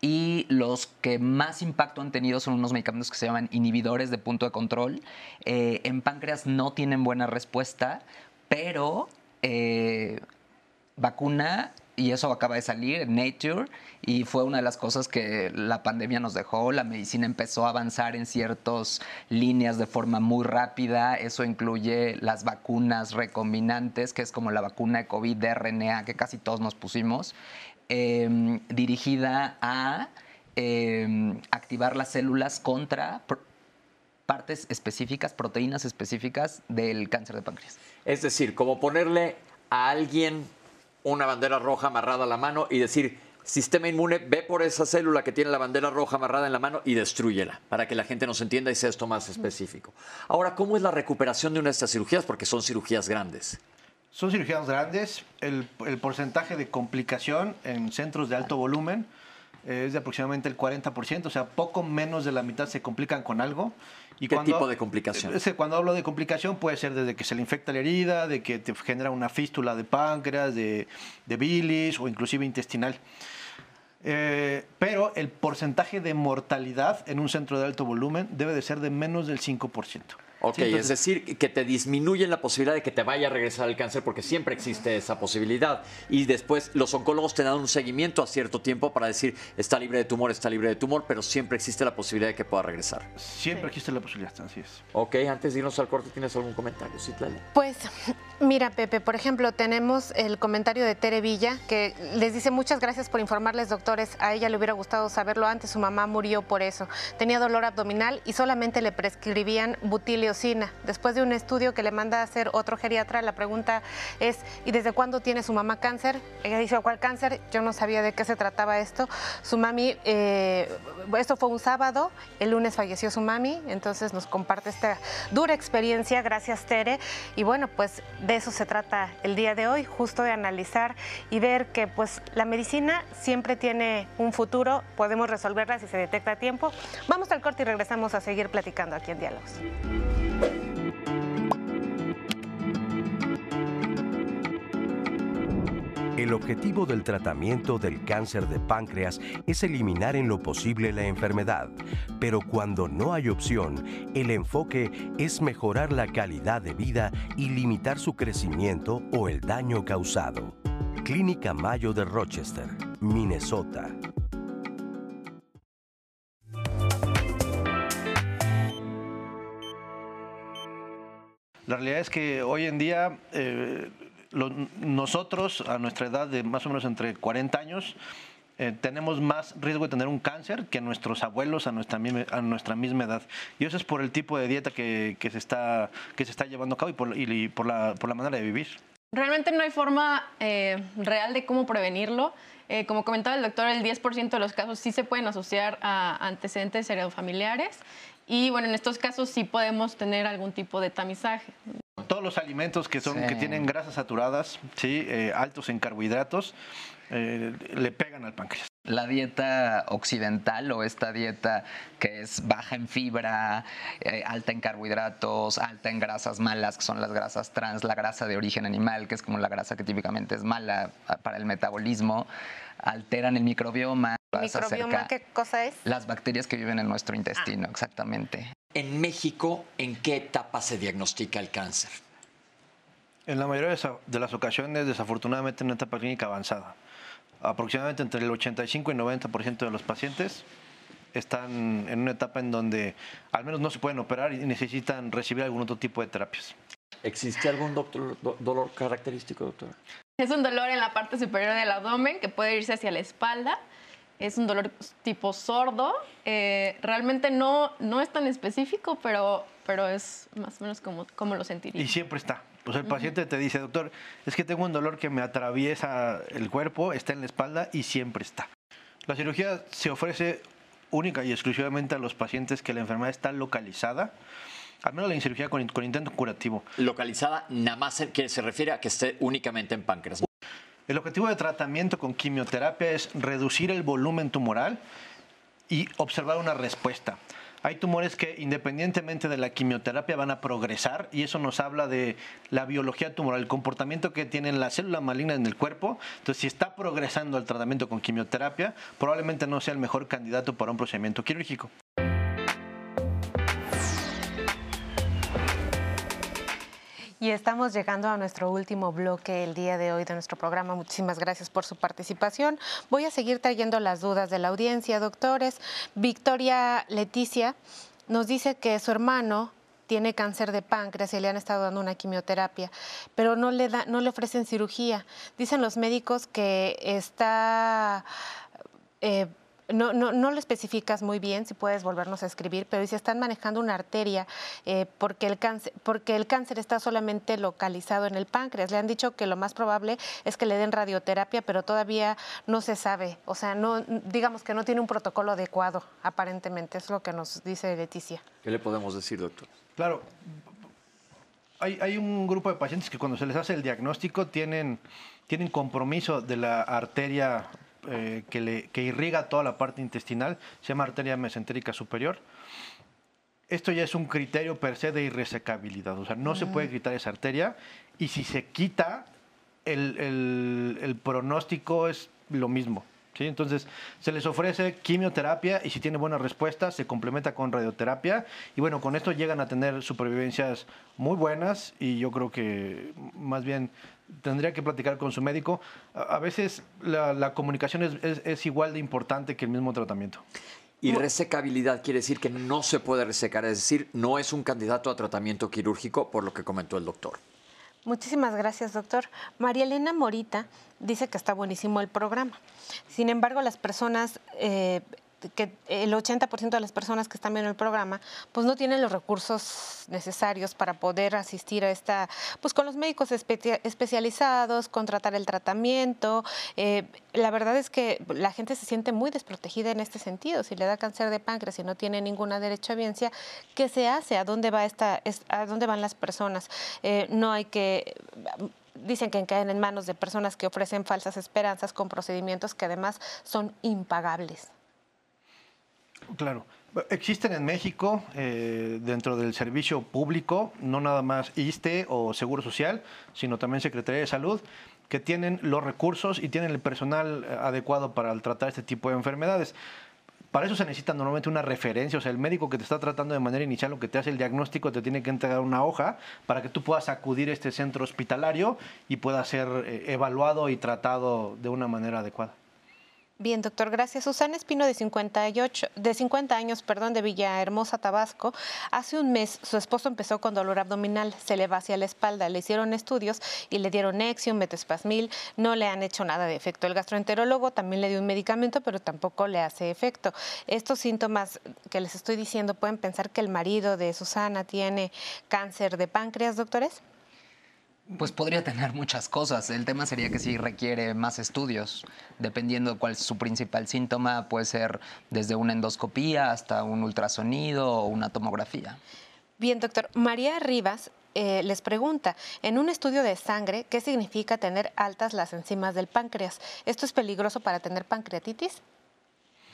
y los que más impacto han tenido son unos medicamentos que se llaman inhibidores de punto de control. Eh, en páncreas no tienen buena respuesta, pero eh, vacuna, y eso acaba de salir en Nature, y fue una de las cosas que la pandemia nos dejó. La medicina empezó a avanzar en ciertas líneas de forma muy rápida. Eso incluye las vacunas recombinantes, que es como la vacuna de COVID de RNA que casi todos nos pusimos. Em, dirigida a em, activar las células contra partes específicas, proteínas específicas del cáncer de páncreas. Es decir, como ponerle a alguien una bandera roja amarrada a la mano y decir, sistema inmune, ve por esa célula que tiene la bandera roja amarrada en la mano y destruyela, para que la gente nos entienda y sea esto más específico. Ahora, ¿cómo es la recuperación de una de estas cirugías? Porque son cirugías grandes. Son cirugías grandes. El, porcentaje de complicación en centros de alto volumen es de aproximadamente el 40%, o sea, poco menos de la mitad se complican con algo. Y ¿Qué tipo de complicación? cuando hablo de complicación puede ser desde que se le infecta la herida, de que te genera una fístula de páncreas, de, bilis o inclusive intestinal. Eh, pero el porcentaje de mortalidad en un centro de alto volumen debe de ser de menos del 5%. Ok, es decir, que te disminuyen la posibilidad de que te vaya a regresar el cáncer porque siempre existe esa posibilidad. Y después los oncólogos te dan un seguimiento a cierto tiempo para decir, está libre de tumor, está libre de tumor, pero siempre existe la posibilidad de que pueda regresar. Siempre existe la posibilidad, así es. Ok, antes de irnos al corte, ¿tienes algún comentario, Pues, mira, Pepe, por ejemplo, tenemos el comentario de Tere Villa, que les dice muchas gracias por informarles, doctores. A ella le hubiera gustado saberlo antes, su mamá murió por eso. Tenía dolor abdominal y solamente le prescribían butilio Después de un estudio que le manda a hacer otro geriatra, la pregunta es, ¿y desde cuándo tiene su mamá cáncer? Ella dice, ¿cuál cáncer? Yo no sabía de qué se trataba esto. Su mami, eh, esto fue un sábado, el lunes falleció su mami, entonces nos comparte esta dura experiencia, gracias Tere. Y bueno, pues de eso se trata el día de hoy, justo de analizar y ver que pues la medicina siempre tiene un futuro, podemos resolverla si se detecta a tiempo. Vamos al corte y regresamos a seguir platicando aquí en Diálogos. El objetivo del tratamiento del cáncer de páncreas es eliminar en lo posible la enfermedad, pero cuando no hay opción, el enfoque es mejorar la calidad de vida y limitar su crecimiento o el daño causado. Clínica Mayo de Rochester, Minnesota. La realidad es que hoy en día eh, nosotros, a nuestra edad de más o menos entre 40 años, eh, tenemos más riesgo de tener un cáncer que nuestros abuelos a nuestra, a nuestra misma edad. Y eso es por el tipo de dieta que, se, está, que se está llevando a cabo y por, y por, la, por la manera de vivir. Realmente no hay forma eh, real de cómo prevenirlo. como comentaba el doctor, el 10% de los casos sí se pueden asociar a antecedentes heredofamiliares y bueno, en estos casos sí podemos tener algún tipo de tamizaje. Todos los alimentos que, son, que tienen grasas saturadas, ¿sí? Eh, altos en carbohidratos, eh, le pegan al páncreas. La dieta occidental o esta dieta que es baja en fibra, eh, alta en carbohidratos, alta en grasas malas, que son las grasas trans, la grasa de origen animal, que es como la grasa que típicamente es mala para el metabolismo, alteran el microbioma. ¿Microbioma qué cosa es? Las bacterias que viven en nuestro intestino, ah. exactamente. En México, ¿en qué etapa se diagnostica el cáncer? En la mayoría de las ocasiones, desafortunadamente, en una etapa clínica avanzada. Aproximadamente entre el 85 y 90% de los pacientes están en una etapa en donde al menos no se pueden operar y necesitan recibir algún otro tipo de terapias. ¿Existe algún doctor- do- dolor característico, doctora? Es un dolor en la parte superior del abdomen que puede irse hacia la espalda. Es un dolor tipo sordo. Eh, realmente no, no es tan específico, pero, pero es más o menos como, como lo sentiría. Y siempre está. Sea, el paciente te dice, doctor, es que tengo un dolor que me atraviesa el cuerpo, está en la espalda y siempre está. La cirugía se ofrece única y exclusivamente a los pacientes que la enfermedad está localizada, al menos la cirugía con, con intento curativo. Localizada, nada más que se refiere a que esté únicamente en páncreas. El objetivo de tratamiento con quimioterapia es reducir el volumen tumoral y observar una respuesta. Hay tumores que independientemente de la quimioterapia van a progresar y eso nos habla de la biología tumoral, el comportamiento que tienen las células malignas en el cuerpo. Entonces, si está progresando el tratamiento con quimioterapia, probablemente no sea el mejor candidato para un procedimiento quirúrgico. Y estamos llegando a nuestro último bloque el día de hoy de nuestro programa. Muchísimas gracias por su participación. Voy a seguir trayendo las dudas de la audiencia, doctores. Victoria Leticia nos dice que su hermano tiene cáncer de páncreas y le han estado dando una quimioterapia, pero no le, da, no le ofrecen cirugía. Dicen los médicos que está... eh, no, no, no lo especificas muy bien, si puedes volvernos a escribir, pero dice, están manejando una arteria eh, porque, el cáncer, porque el cáncer está solamente localizado en el páncreas. Le han dicho que lo más probable es que le den radioterapia, pero todavía no se sabe. O sea, no, digamos que no tiene un protocolo adecuado, aparentemente, es lo que nos dice Leticia. ¿Qué le podemos decir, doctor? Claro, hay, hay un grupo de pacientes que cuando se les hace el diagnóstico tienen, tienen compromiso de la arteria eh, que, le, que irriga toda la parte intestinal, se llama arteria mesentérica superior. Esto ya es un criterio per se de irresecabilidad, o sea, no se puede quitar esa arteria y si se quita, el, el- el pronóstico es lo mismo. ¿sí? Entonces, se les ofrece quimioterapia y si tiene buena respuesta, se complementa con radioterapia. Y bueno, con esto llegan a tener supervivencias muy buenas y yo creo que más bien tendría que platicar con su médico. A, veces la, la comunicación es, es- es igual de importante que el mismo tratamiento. Y resecabilidad quiere decir que no se puede resecar, es decir, no es un candidato a tratamiento quirúrgico por lo que comentó el doctor. Muchísimas gracias, doctor. María Elena Morita dice que está buenísimo el programa. Sin embargo, las personas, eh, que el 80% de las personas que están viendo el programa, pues no tienen los recursos necesarios para poder asistir a esta, pues con los médicos especia- especializados, contratar el tratamiento. Eh, la verdad es que la gente se siente muy desprotegida en este sentido. Si le da cáncer de páncreas y no tiene ninguna derechohabiencia, ¿qué se hace? ¿A dónde va esta, es- a dónde van las personas? Eh, no hay que dicen que caen en manos de personas que ofrecen falsas esperanzas con procedimientos que además son impagables. Claro. Existen en México, eh, dentro del servicio público, no nada más ISTE o Seguro Social, sino también Secretaría de Salud, que tienen los recursos y tienen el personal eh, adecuado para tratar este tipo de enfermedades. Para eso se necesita normalmente una referencia, o sea, el médico que te está tratando de manera inicial o que te hace el diagnóstico te tiene que entregar una hoja para que tú puedas acudir a este centro hospitalario y puedas ser eh, evaluado y tratado de una manera adecuada. Bien, doctor, gracias. Susana Espino, de 58, de 50 años, perdón, de Villahermosa, Tabasco. Hace un mes su esposo empezó con dolor abdominal, se le va hacia la espalda. Le hicieron estudios y le dieron Nexium, Metospasmil. No le han hecho nada de efecto. El gastroenterólogo también le dio un medicamento, pero tampoco le hace efecto. Estos síntomas que les estoy diciendo, ¿pueden pensar que el marido de Susana tiene cáncer de páncreas, doctores? Pues podría tener muchas cosas. El tema sería que sí requiere más estudios, dependiendo de cuál es su principal síntoma. Puede ser desde una endoscopía hasta un ultrasonido o una tomografía. Bien, doctor. María Rivas eh, les pregunta, en un estudio de sangre, ¿qué significa tener altas las enzimas del páncreas? ¿Esto es peligroso para tener pancreatitis?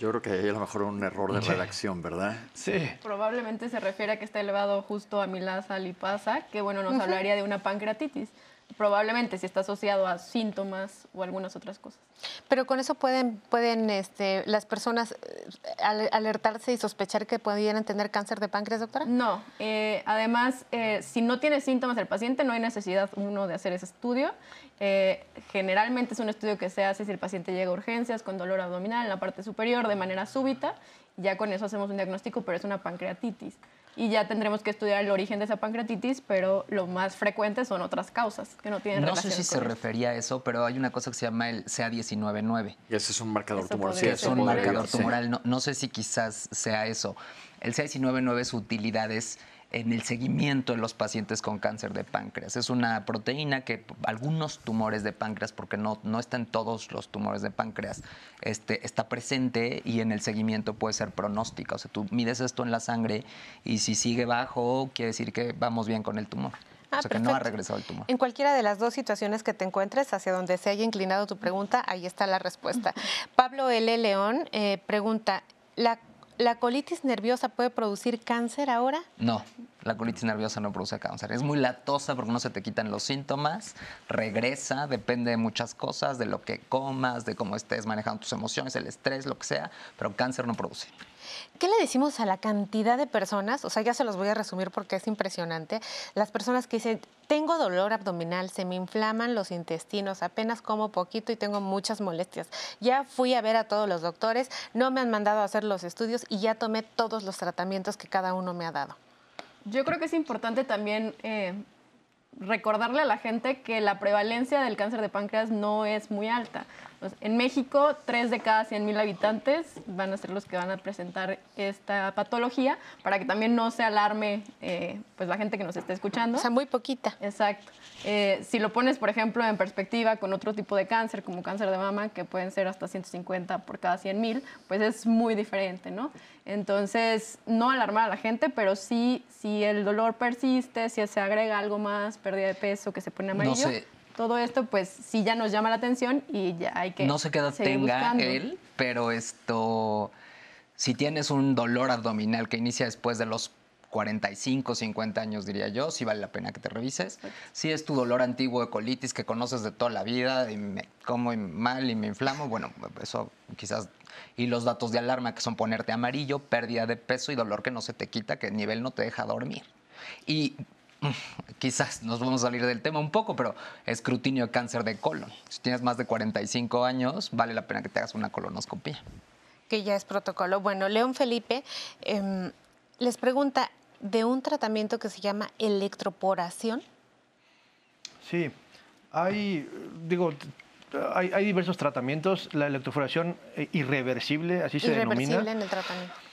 Yo creo que hay a lo mejor un error de redacción, ¿verdad? Sí. Probablemente se refiere a que está elevado justo amilasa, lipasa, que bueno, nos hablaría de una pancreatitis. Probablemente si está asociado a síntomas o algunas otras cosas. Pero con eso pueden, pueden este, las personas eh, alertarse y sospechar que pudieran tener cáncer de páncreas, doctora? No. Eh, además, eh, si no tiene síntomas el paciente, no hay necesidad uno de hacer ese estudio. generalmente es un estudio que se hace si el paciente llega a urgencias con dolor abdominal en la parte superior de manera súbita. Ya con eso hacemos un diagnóstico, pero es una pancreatitis y ya tendremos que estudiar el origen de esa pancreatitis, pero lo más frecuente son otras causas que no tienen no relación. No sé si se refería a eso, pero hay una cosa que se llama el CA199. Y ese es un marcador tumoral. Sí, es un marcador tumoral. No, no sé si quizás sea eso. El CA199 su utilidad es en el seguimiento de los pacientes con cáncer de páncreas. Es una proteína que algunos tumores de páncreas, porque no, no está en todos los tumores de páncreas, este, está presente y en el seguimiento puede ser pronóstica. O sea, tú mides esto en la sangre y si sigue bajo, quiere decir que vamos bien con el tumor. Ah, o sea, que no ha regresado el tumor. En cualquiera de las dos situaciones que te encuentres, hacia donde se haya inclinado tu pregunta, ahí está la respuesta. Pablo L. León eh, pregunta, ¿la ¿La colitis nerviosa puede producir cáncer ahora? No, la colitis nerviosa no produce cáncer. Es muy latosa porque no se te quitan los síntomas, regresa, depende de muchas cosas, de lo que comas, de cómo estés manejando tus emociones, el estrés, lo que sea, pero cáncer no produce. ¿Qué le decimos a la cantidad de personas? O sea, ya se los voy a resumir porque es impresionante. Las personas que dicen, tengo dolor abdominal, se me inflaman los intestinos, apenas como poquito y tengo muchas molestias. Ya fui a ver a todos los doctores, no me han mandado a hacer los estudios y ya tomé todos los tratamientos que cada uno me ha dado. Yo creo que es importante también eh, recordarle a la gente que la prevalencia del cáncer de páncreas no es muy alta. En México, 3 de cada 100.000 habitantes van a ser los que van a presentar esta patología para que también no se alarme eh, pues la gente que nos esté escuchando. O sea, muy poquita. Exacto. Eh, si lo pones, por ejemplo, en perspectiva con otro tipo de cáncer, como cáncer de mama, que pueden ser hasta 150 por cada 100.000, pues es muy diferente, ¿no? Entonces, no alarmar a la gente, pero sí, si el dolor persiste, si se agrega algo más, pérdida de peso, que se pone amarillo, todo esto, pues sí ya nos llama la atención y ya hay que. No sé qué edad tenga él, pero esto. Si tienes un dolor abdominal que inicia después de los 45, 50 años, diría yo, sí vale la pena que te revises. Si es tu dolor antiguo de colitis que conoces de toda la vida, y me como mal y me inflamo, bueno, eso quizás. Y los datos de alarma que son ponerte amarillo, pérdida de peso y dolor que no se te quita, que el nivel no te deja dormir. Y quizás nos vamos a salir del tema un poco, pero escrutinio de cáncer de colon. Si tienes más de 45 años, vale la pena que te hagas una colonoscopia. Que ya es protocolo. Bueno, León Felipe em, les pregunta de un tratamiento que se llama electroporación. Sí, hay, digo, hay, diversos tratamientos. La electroporación eh, irreversible, así se denomina. Irreversible en el tratamiento.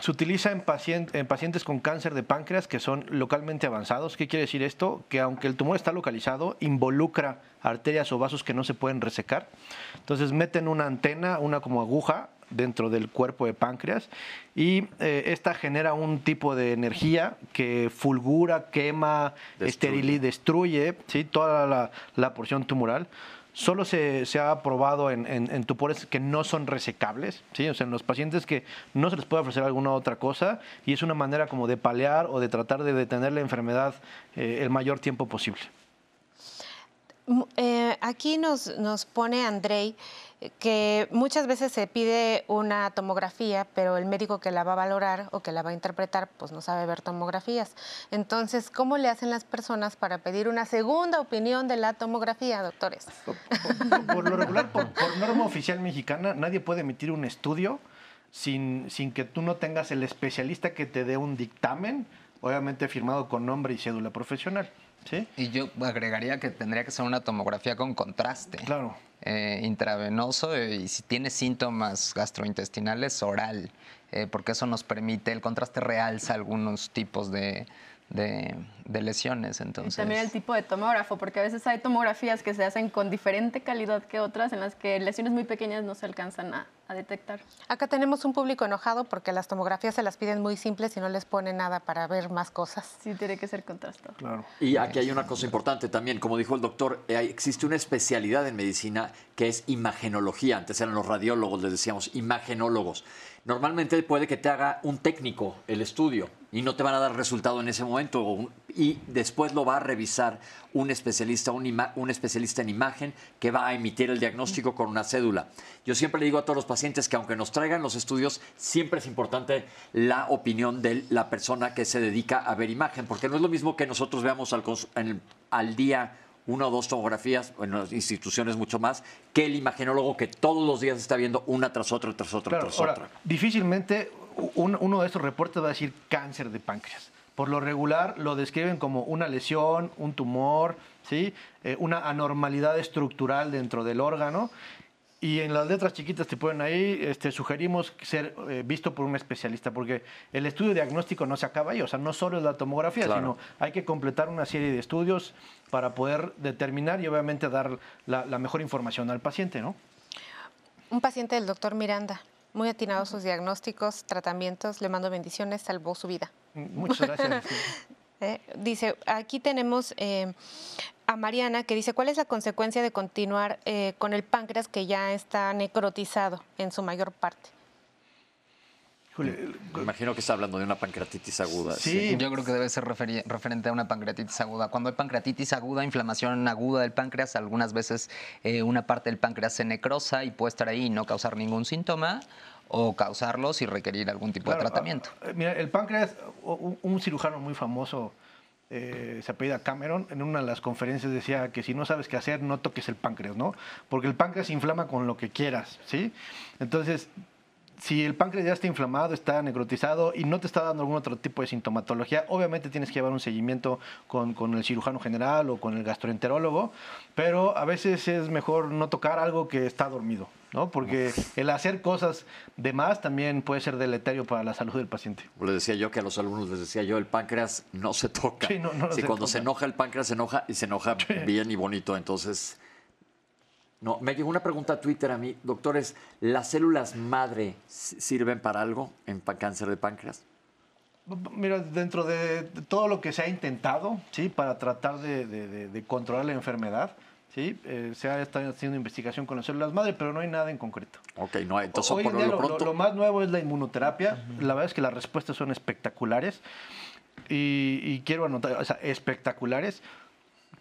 Se utiliza en, en, pacientes con cáncer de páncreas que son localmente avanzados. ¿Qué quiere decir esto? Que aunque el tumor está localizado, involucra arterias o vasos que no se pueden resecar. Entonces meten una antena, una como aguja, dentro del cuerpo de páncreas y eh, esta genera un tipo de energía que fulgura, quema, destruye, destruye ¿sí? toda la, la porción tumoral solo se, ha probado en, en, tumores que no son resecables, ¿sí? o sea, en los pacientes que no se les puede ofrecer alguna otra cosa y es una manera como de paliar o de tratar de detener la enfermedad eh, el mayor tiempo posible. Eh, aquí nos, nos pone Andrei que muchas veces se pide una tomografía, pero el médico que la va a valorar o que la va a interpretar, pues no sabe ver tomografías. Entonces, ¿cómo le hacen las personas para pedir una segunda opinión de la tomografía, doctores? Por, lo regular, por, norma oficial mexicana, nadie puede emitir un estudio sin, sin que tú no tengas el especialista que te dé un dictamen, obviamente firmado con nombre y cédula profesional. ¿Sí? Y yo agregaría que tendría que ser una tomografía con contraste. Claro. Eh, intravenoso y si tiene síntomas gastrointestinales, oral, eh, porque eso nos permite, el contraste realza algunos tipos de, de, lesiones. Entonces. Y también el tipo de tomógrafo, porque a veces hay tomografías que se hacen con diferente calidad que otras, en las que lesiones muy pequeñas no se alcanzan a, detectar. Acá tenemos un público enojado porque las tomografías se las piden muy simples y no les pone nada para ver más cosas. Sí, tiene que ser contrastado. Claro. Y aquí hay una cosa importante también, como dijo el doctor, eh, existe una especialidad en medicina que es imagenología. Antes eran los radiólogos, les decíamos imagenólogos. Normalmente puede que te haga un técnico el estudio y no te van a dar resultado en ese momento y después lo va a revisar un especialista, un, especialista en imagen que va a emitir el diagnóstico con una cédula. Yo siempre le digo a todos los pacientes que aunque nos traigan los estudios, siempre es importante la opinión de la persona que se dedica a ver imagen, porque no es lo mismo que nosotros veamos al día una o dos tomografías, en las instituciones mucho más, que el imagenólogo que todos los días está viendo una tras otra, tras otra, tras otra. Difícilmente uno de estos reportes va a decir cáncer de páncreas. Por lo regular lo describen como una lesión, un tumor, ¿sí? Eh, una anormalidad estructural dentro del órgano y en las letras chiquitas te ponen ahí, este, sugerimos ser eh, visto por un especialista, porque el estudio diagnóstico no se acaba ahí, o sea, no solo es la tomografía, sino hay que completar una serie de estudios para poder determinar y obviamente dar la, mejor información al paciente, ¿no? Un paciente del doctor Miranda, muy atinado sus diagnósticos, tratamientos, le mando bendiciones, salvó su vida. Muchas gracias. *laughs* Eh, dice, aquí tenemos eh, a Mariana que dice, ¿cuál es la consecuencia de continuar eh, con el páncreas que ya está necrotizado en su mayor parte? Me imagino que está hablando de una pancreatitis aguda. Sí, yo creo que debe ser referente a una pancreatitis aguda. Cuando hay pancreatitis aguda, inflamación aguda del páncreas, algunas veces eh, una parte del páncreas se necrosa y puede estar ahí y no causar ningún síntoma o causarlos y requerir algún tipo de tratamiento. Ah, mira, el páncreas, un cirujano muy famoso eh, se apellida Cameron, en una de las conferencias decía que si no sabes qué hacer, no toques el páncreas, ¿no? Porque el páncreas inflama con lo que quieras, ¿sí? Entonces, si el páncreas ya está inflamado, está necrotizado y no te está dando algún otro tipo de sintomatología, obviamente tienes que llevar un seguimiento con, con, el cirujano general o con el gastroenterólogo, pero a veces es mejor no tocar algo que está dormido, ¿no? Porque el hacer cosas de más también puede ser deleterio para la salud del paciente. Les decía yo que a los alumnos les decía yo, el páncreas no se toca. Sí, si cuando se enoja el páncreas se enoja y se enoja bien y bonito, entonces no, me llegó una pregunta a Twitter a mí, doctores, ¿las células madre sirven para algo en cáncer de páncreas? Mira, dentro de todo lo que se ha intentado, ¿sí? Para tratar de, controlar la enfermedad, ¿sí? Eh, se ha estado haciendo investigación con las células madre, pero no hay nada en concreto. Ok, no hay. Entonces, Hoy por lo, pronto... lo, más nuevo es la inmunoterapia. La verdad es que las respuestas son espectaculares. Y, y quiero anotar, o sea, espectaculares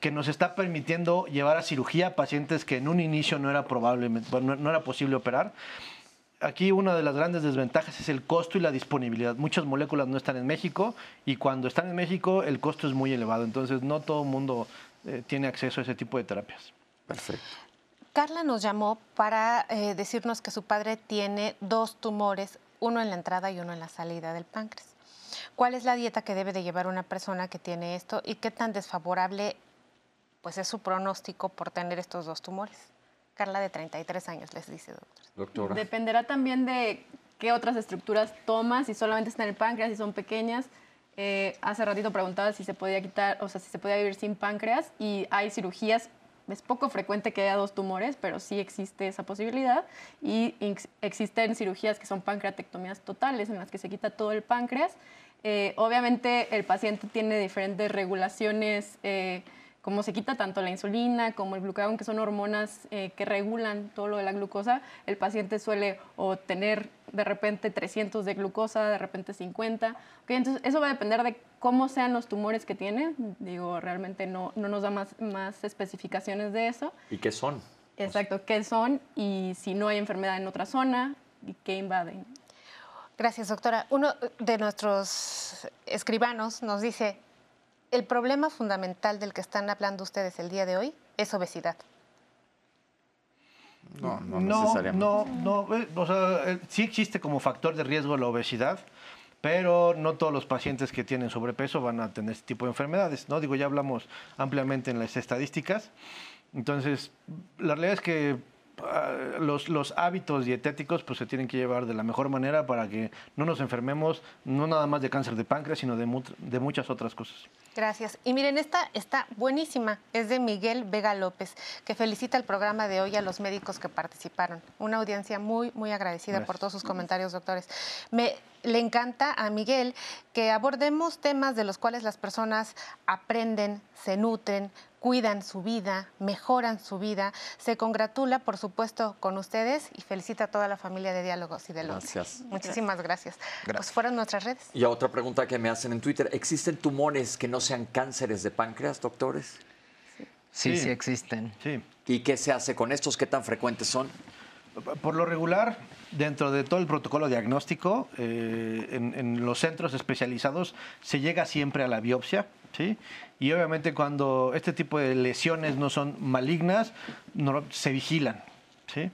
que nos está permitiendo llevar a cirugía a pacientes que en un inicio no era probable, no, era posible operar. Aquí una de las grandes desventajas es el costo y la disponibilidad. Muchas moléculas no están en México y cuando están en México el costo es muy elevado. Entonces no todo el mundo eh, tiene acceso a ese tipo de terapias. Perfecto. Carla nos llamó para eh, decirnos que su padre tiene dos tumores, uno en la entrada y uno en la salida del páncreas. ¿Cuál es la dieta que debe de llevar una persona que tiene esto y qué tan desfavorable pues es su pronóstico por tener estos dos tumores. Carla de 33 años les dice, doctor. Doctora. Dependerá también de qué otras estructuras toma, si solamente está en el páncreas, si son pequeñas. Eh, hace ratito preguntaba si se podía quitar, o sea, si se podía vivir sin páncreas y hay cirugías. Es poco frecuente que haya dos tumores, pero sí existe esa posibilidad. Y existen cirugías que son pancreatectomías totales, en las que se quita todo el páncreas. Eh, obviamente el paciente tiene diferentes regulaciones eh, como se quita tanto la insulina como el glucagón, que son hormonas eh, que regulan todo lo de la glucosa, el paciente suele o tener de repente 300 de glucosa, de repente 50. entonces, eso va a depender de cómo sean los tumores que tiene. Digo, realmente no, no nos da más, más especificaciones de eso. ¿Y qué son? Exacto, qué son y si no hay enfermedad en otra zona y qué invaden. Gracias, doctora. Uno de nuestros escribanos nos dice, el problema fundamental del que están hablando ustedes el día de hoy es obesidad. No, no, necesariamente. No, no, eh, o sea, eh, sí existe como factor de riesgo la obesidad, pero no todos los pacientes que tienen sobrepeso van a tener este tipo de enfermedades, ¿no? Digo, ya hablamos ampliamente en las estadísticas. Entonces, la realidad es que ah, los, los, hábitos dietéticos pues se tienen que llevar de la mejor manera para que no nos enfermemos, no nada más de cáncer de páncreas, sino de, de muchas otras cosas. Gracias. Y miren, esta está buenísima. Es de Miguel Vega López, que felicita el programa de hoy a los médicos que participaron. Una audiencia muy, muy agradecida por todos sus comentarios, doctores. Me le encanta a Miguel que abordemos temas de los cuales las personas aprenden, se nutren, cuidan su vida, mejoran su vida. Se congratula, por supuesto, con ustedes y felicita a toda la familia de Diálogos y de los. Gracias. Muchísimas gracias. Pues fueron nuestras redes. Y otra pregunta que me hacen en Twitter, ¿existen tumores que no sean cánceres de páncreas, doctores? Sí, sí, existen. Sí. ¿Y qué se hace con estos? ¿Qué tan frecuentes son? Por lo regular, dentro de todo el protocolo diagnóstico, eh, en, los centros especializados se llega siempre a la biopsia. ¿Sí? Y obviamente cuando este tipo de lesiones no son malignas, se vigilan, ¿sí?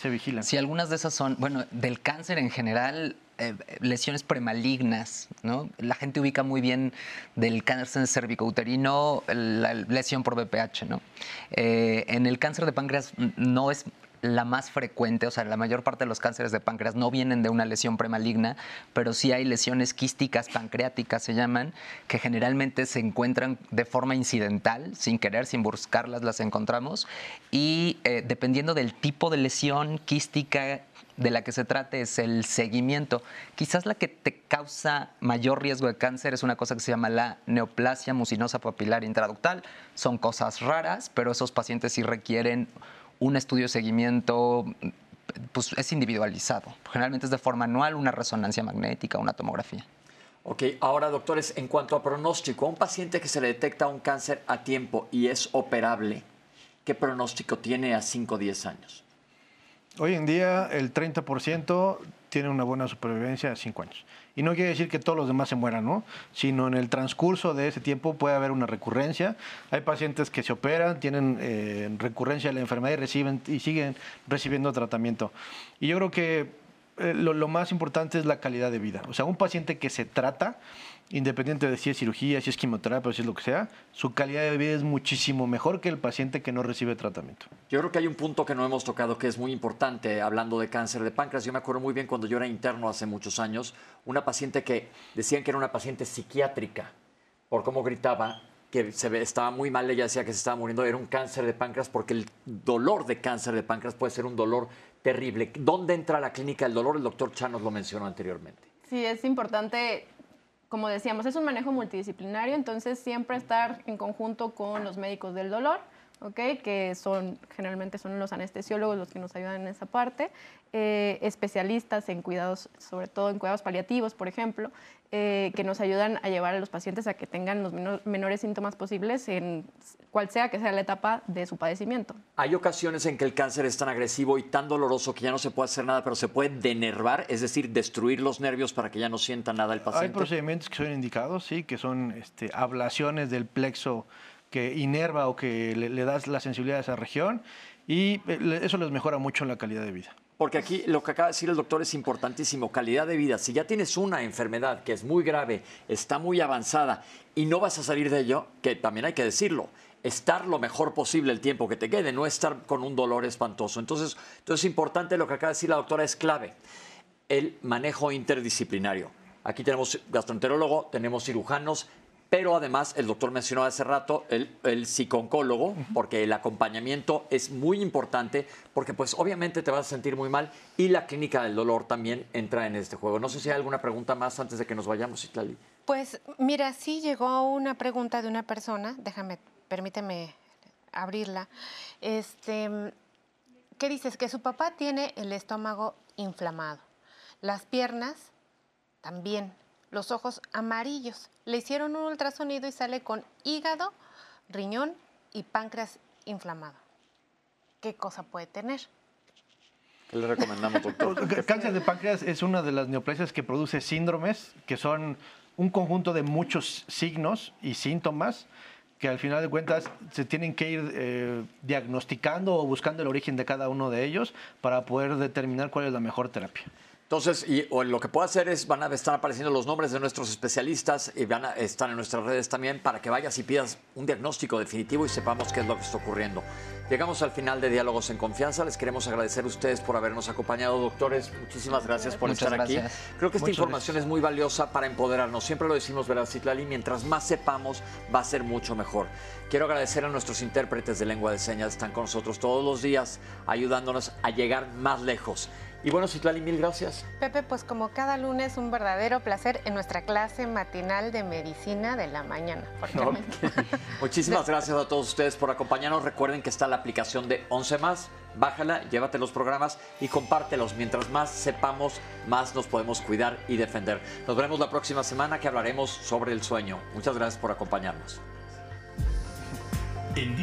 Se vigilan. Si algunas de esas son, bueno, del cáncer en general, eh, lesiones premalignas, ¿no? La gente ubica muy bien del cáncer cervicouterino la lesión por BPH, ¿no? Eh, en el cáncer de páncreas no es la más frecuente, o sea, la mayor parte de los cánceres de páncreas no vienen de una lesión premaligna, pero sí hay lesiones quísticas pancreáticas, se llaman, que generalmente se encuentran de forma incidental, sin querer, sin buscarlas, las encontramos, y eh, dependiendo del tipo de lesión quística de la que se trate es el seguimiento. Quizás la que te causa mayor riesgo de cáncer es una cosa que se llama la neoplasia mucinosa papilar intraductal. Son cosas raras, pero esos pacientes sí requieren un estudio de seguimiento pues, es individualizado. Generalmente es de forma anual, una resonancia magnética, una tomografía. Ok, ahora doctores, en cuanto a pronóstico, a un paciente que se le detecta un cáncer a tiempo y es operable, ¿qué pronóstico tiene a 5 o 10 años? Hoy en día el 30% tiene una buena supervivencia a 5 años. Y no quiere decir que todos los demás se mueran, ¿no? Sino en el transcurso de ese tiempo puede haber una recurrencia. Hay pacientes que se operan, tienen eh, recurrencia de la enfermedad y, reciben, y siguen recibiendo tratamiento. Y yo creo que eh, lo, lo más importante es la calidad de vida. O sea, un paciente que se trata independiente de si es cirugía, si es quimioterapia, si es lo que sea, su calidad de vida es muchísimo mejor que el paciente que no recibe tratamiento. Yo creo que hay un punto que no hemos tocado que es muy importante hablando de cáncer de páncreas. Yo me acuerdo muy bien cuando yo era interno hace muchos años, una paciente que decían que era una paciente psiquiátrica por cómo gritaba que se ve, estaba muy mal, ella decía que se estaba muriendo, era un cáncer de páncreas porque el dolor de cáncer de páncreas puede ser un dolor terrible. ¿Dónde entra la clínica del dolor? El doctor Chanos lo mencionó anteriormente. Sí, es importante como decíamos, es un manejo multidisciplinario, entonces siempre estar en conjunto con los médicos del dolor, ¿okay? que son generalmente son los anestesiólogos los que nos ayudan en esa parte, eh, especialistas en cuidados, sobre todo en cuidados paliativos, por ejemplo, eh, que nos ayudan a llevar a los pacientes a que tengan los menores síntomas posibles en cual sea que sea la etapa de su padecimiento. Hay ocasiones en que el cáncer es tan agresivo y tan doloroso que ya no se puede hacer nada, pero se puede denervar, es decir, destruir los nervios para que ya no sienta nada el paciente. Hay procedimientos que son indicados, sí, que son este, ablaciones del plexo que inerva o que le, das la sensibilidad a esa región y eh, eso les mejora mucho la calidad de vida. Porque aquí lo que acaba de decir el doctor es importantísimo, calidad de vida. Si ya tienes una enfermedad que es muy grave, está muy avanzada y no vas a salir de ello, que también hay que decirlo, estar lo mejor posible el tiempo que te quede, no estar con un dolor espantoso. Entonces, entonces importante lo que acaba de decir la doctora es clave, el manejo interdisciplinario. Aquí tenemos gastroenterólogo, tenemos cirujanos, pero además el doctor mencionó hace rato el, el psicooncólogo, porque el acompañamiento es muy importante, porque pues obviamente te vas a sentir muy mal y la clínica del dolor también entra en este juego. No sé si hay alguna pregunta más antes de que nos vayamos, Itlali. Pues mira, sí llegó una pregunta de una persona, déjame, permíteme abrirla. Este, ¿Qué dices? Que su papá tiene el estómago inflamado, las piernas también los ojos amarillos. Le hicieron un ultrasonido y sale con hígado, riñón y páncreas inflamado. ¿Qué cosa puede tener? ¿Qué le recomendamos, doctor? *laughs* El cáncer de páncreas es una de las neoplasias que produce síndromes, que son un conjunto de muchos signos y síntomas que al final de cuentas se tienen que ir eh, diagnosticando o buscando el origen de cada uno de ellos para poder determinar cuál es la mejor terapia. Entonces, y, o lo que puedo hacer es, van a estar apareciendo los nombres de nuestros especialistas y van a estar en nuestras redes también para que vayas y pidas un diagnóstico definitivo y sepamos qué es lo que está ocurriendo. Llegamos al final de Diálogos en Confianza. Les queremos agradecer a ustedes por habernos acompañado, doctores. Muchísimas gracias por Muchas estar aquí. gracias. Creo que esta Muchas información es muy valiosa para empoderarnos. Siempre lo decimos, ¿verdad, Citlali? Mientras más sepamos, va a ser mucho mejor. Quiero agradecer a nuestros intérpretes de lengua de señas. Están con nosotros todos los días, ayudándonos a llegar más lejos. Y bueno, Citlali, mil gracias. Pepe, pues como cada lunes, un verdadero placer en nuestra clase matinal de medicina de la mañana. *laughs* Muchísimas gracias a todos ustedes por acompañarnos. Recuerden que está la aplicación de 11 más. Bájala, llévate los programas y compártelos. Mientras más sepamos, más nos podemos cuidar y defender. Nos veremos la próxima semana que hablaremos sobre el sueño. Muchas gracias por acompañarnos. En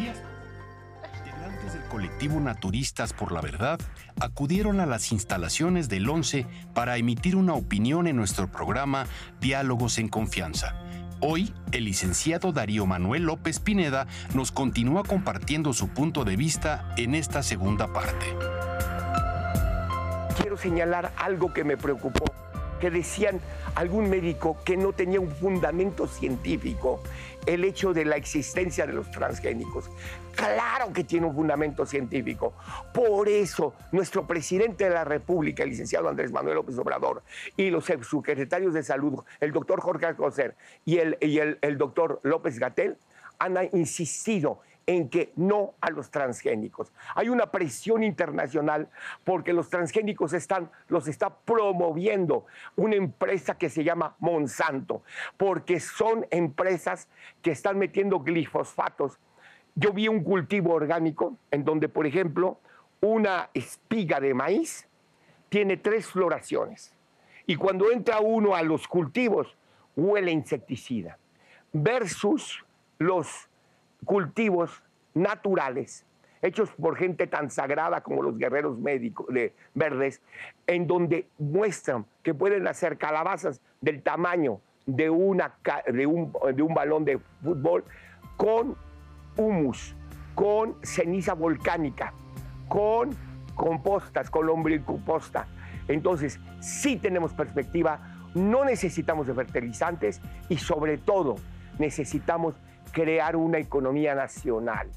del colectivo Naturistas por la Verdad acudieron a las instalaciones del 11 para emitir una opinión en nuestro programa Diálogos en Confianza. Hoy, el licenciado Darío Manuel López Pineda nos continúa compartiendo su punto de vista en esta segunda parte. Quiero señalar algo que me preocupó que decían algún médico que no tenía un fundamento científico el hecho de la existencia de los transgénicos. Claro que tiene un fundamento científico. Por eso nuestro presidente de la República, el licenciado Andrés Manuel López Obrador, y los subsecretarios de salud, el doctor Jorge Alcocer y el, doctor López Gatel, han insistido en que no a los transgénicos. Hay una presión internacional porque los transgénicos están, los está promoviendo una empresa que se llama Monsanto, porque son empresas que están metiendo glifosfatos. Yo vi un cultivo orgánico en donde, por ejemplo, una espiga de maíz tiene tres floraciones. Y cuando entra uno a los cultivos, huele insecticida. Versus los cultivos naturales hechos por gente tan sagrada como los guerreros médicos de verdes, en donde muestran que pueden hacer calabazas del tamaño de, una, de, un, de un balón de fútbol con humus, con ceniza volcánica, con compostas, con lombricomposta. Entonces, sí tenemos perspectiva, no necesitamos de fertilizantes y sobre todo necesitamos crear una economía nacional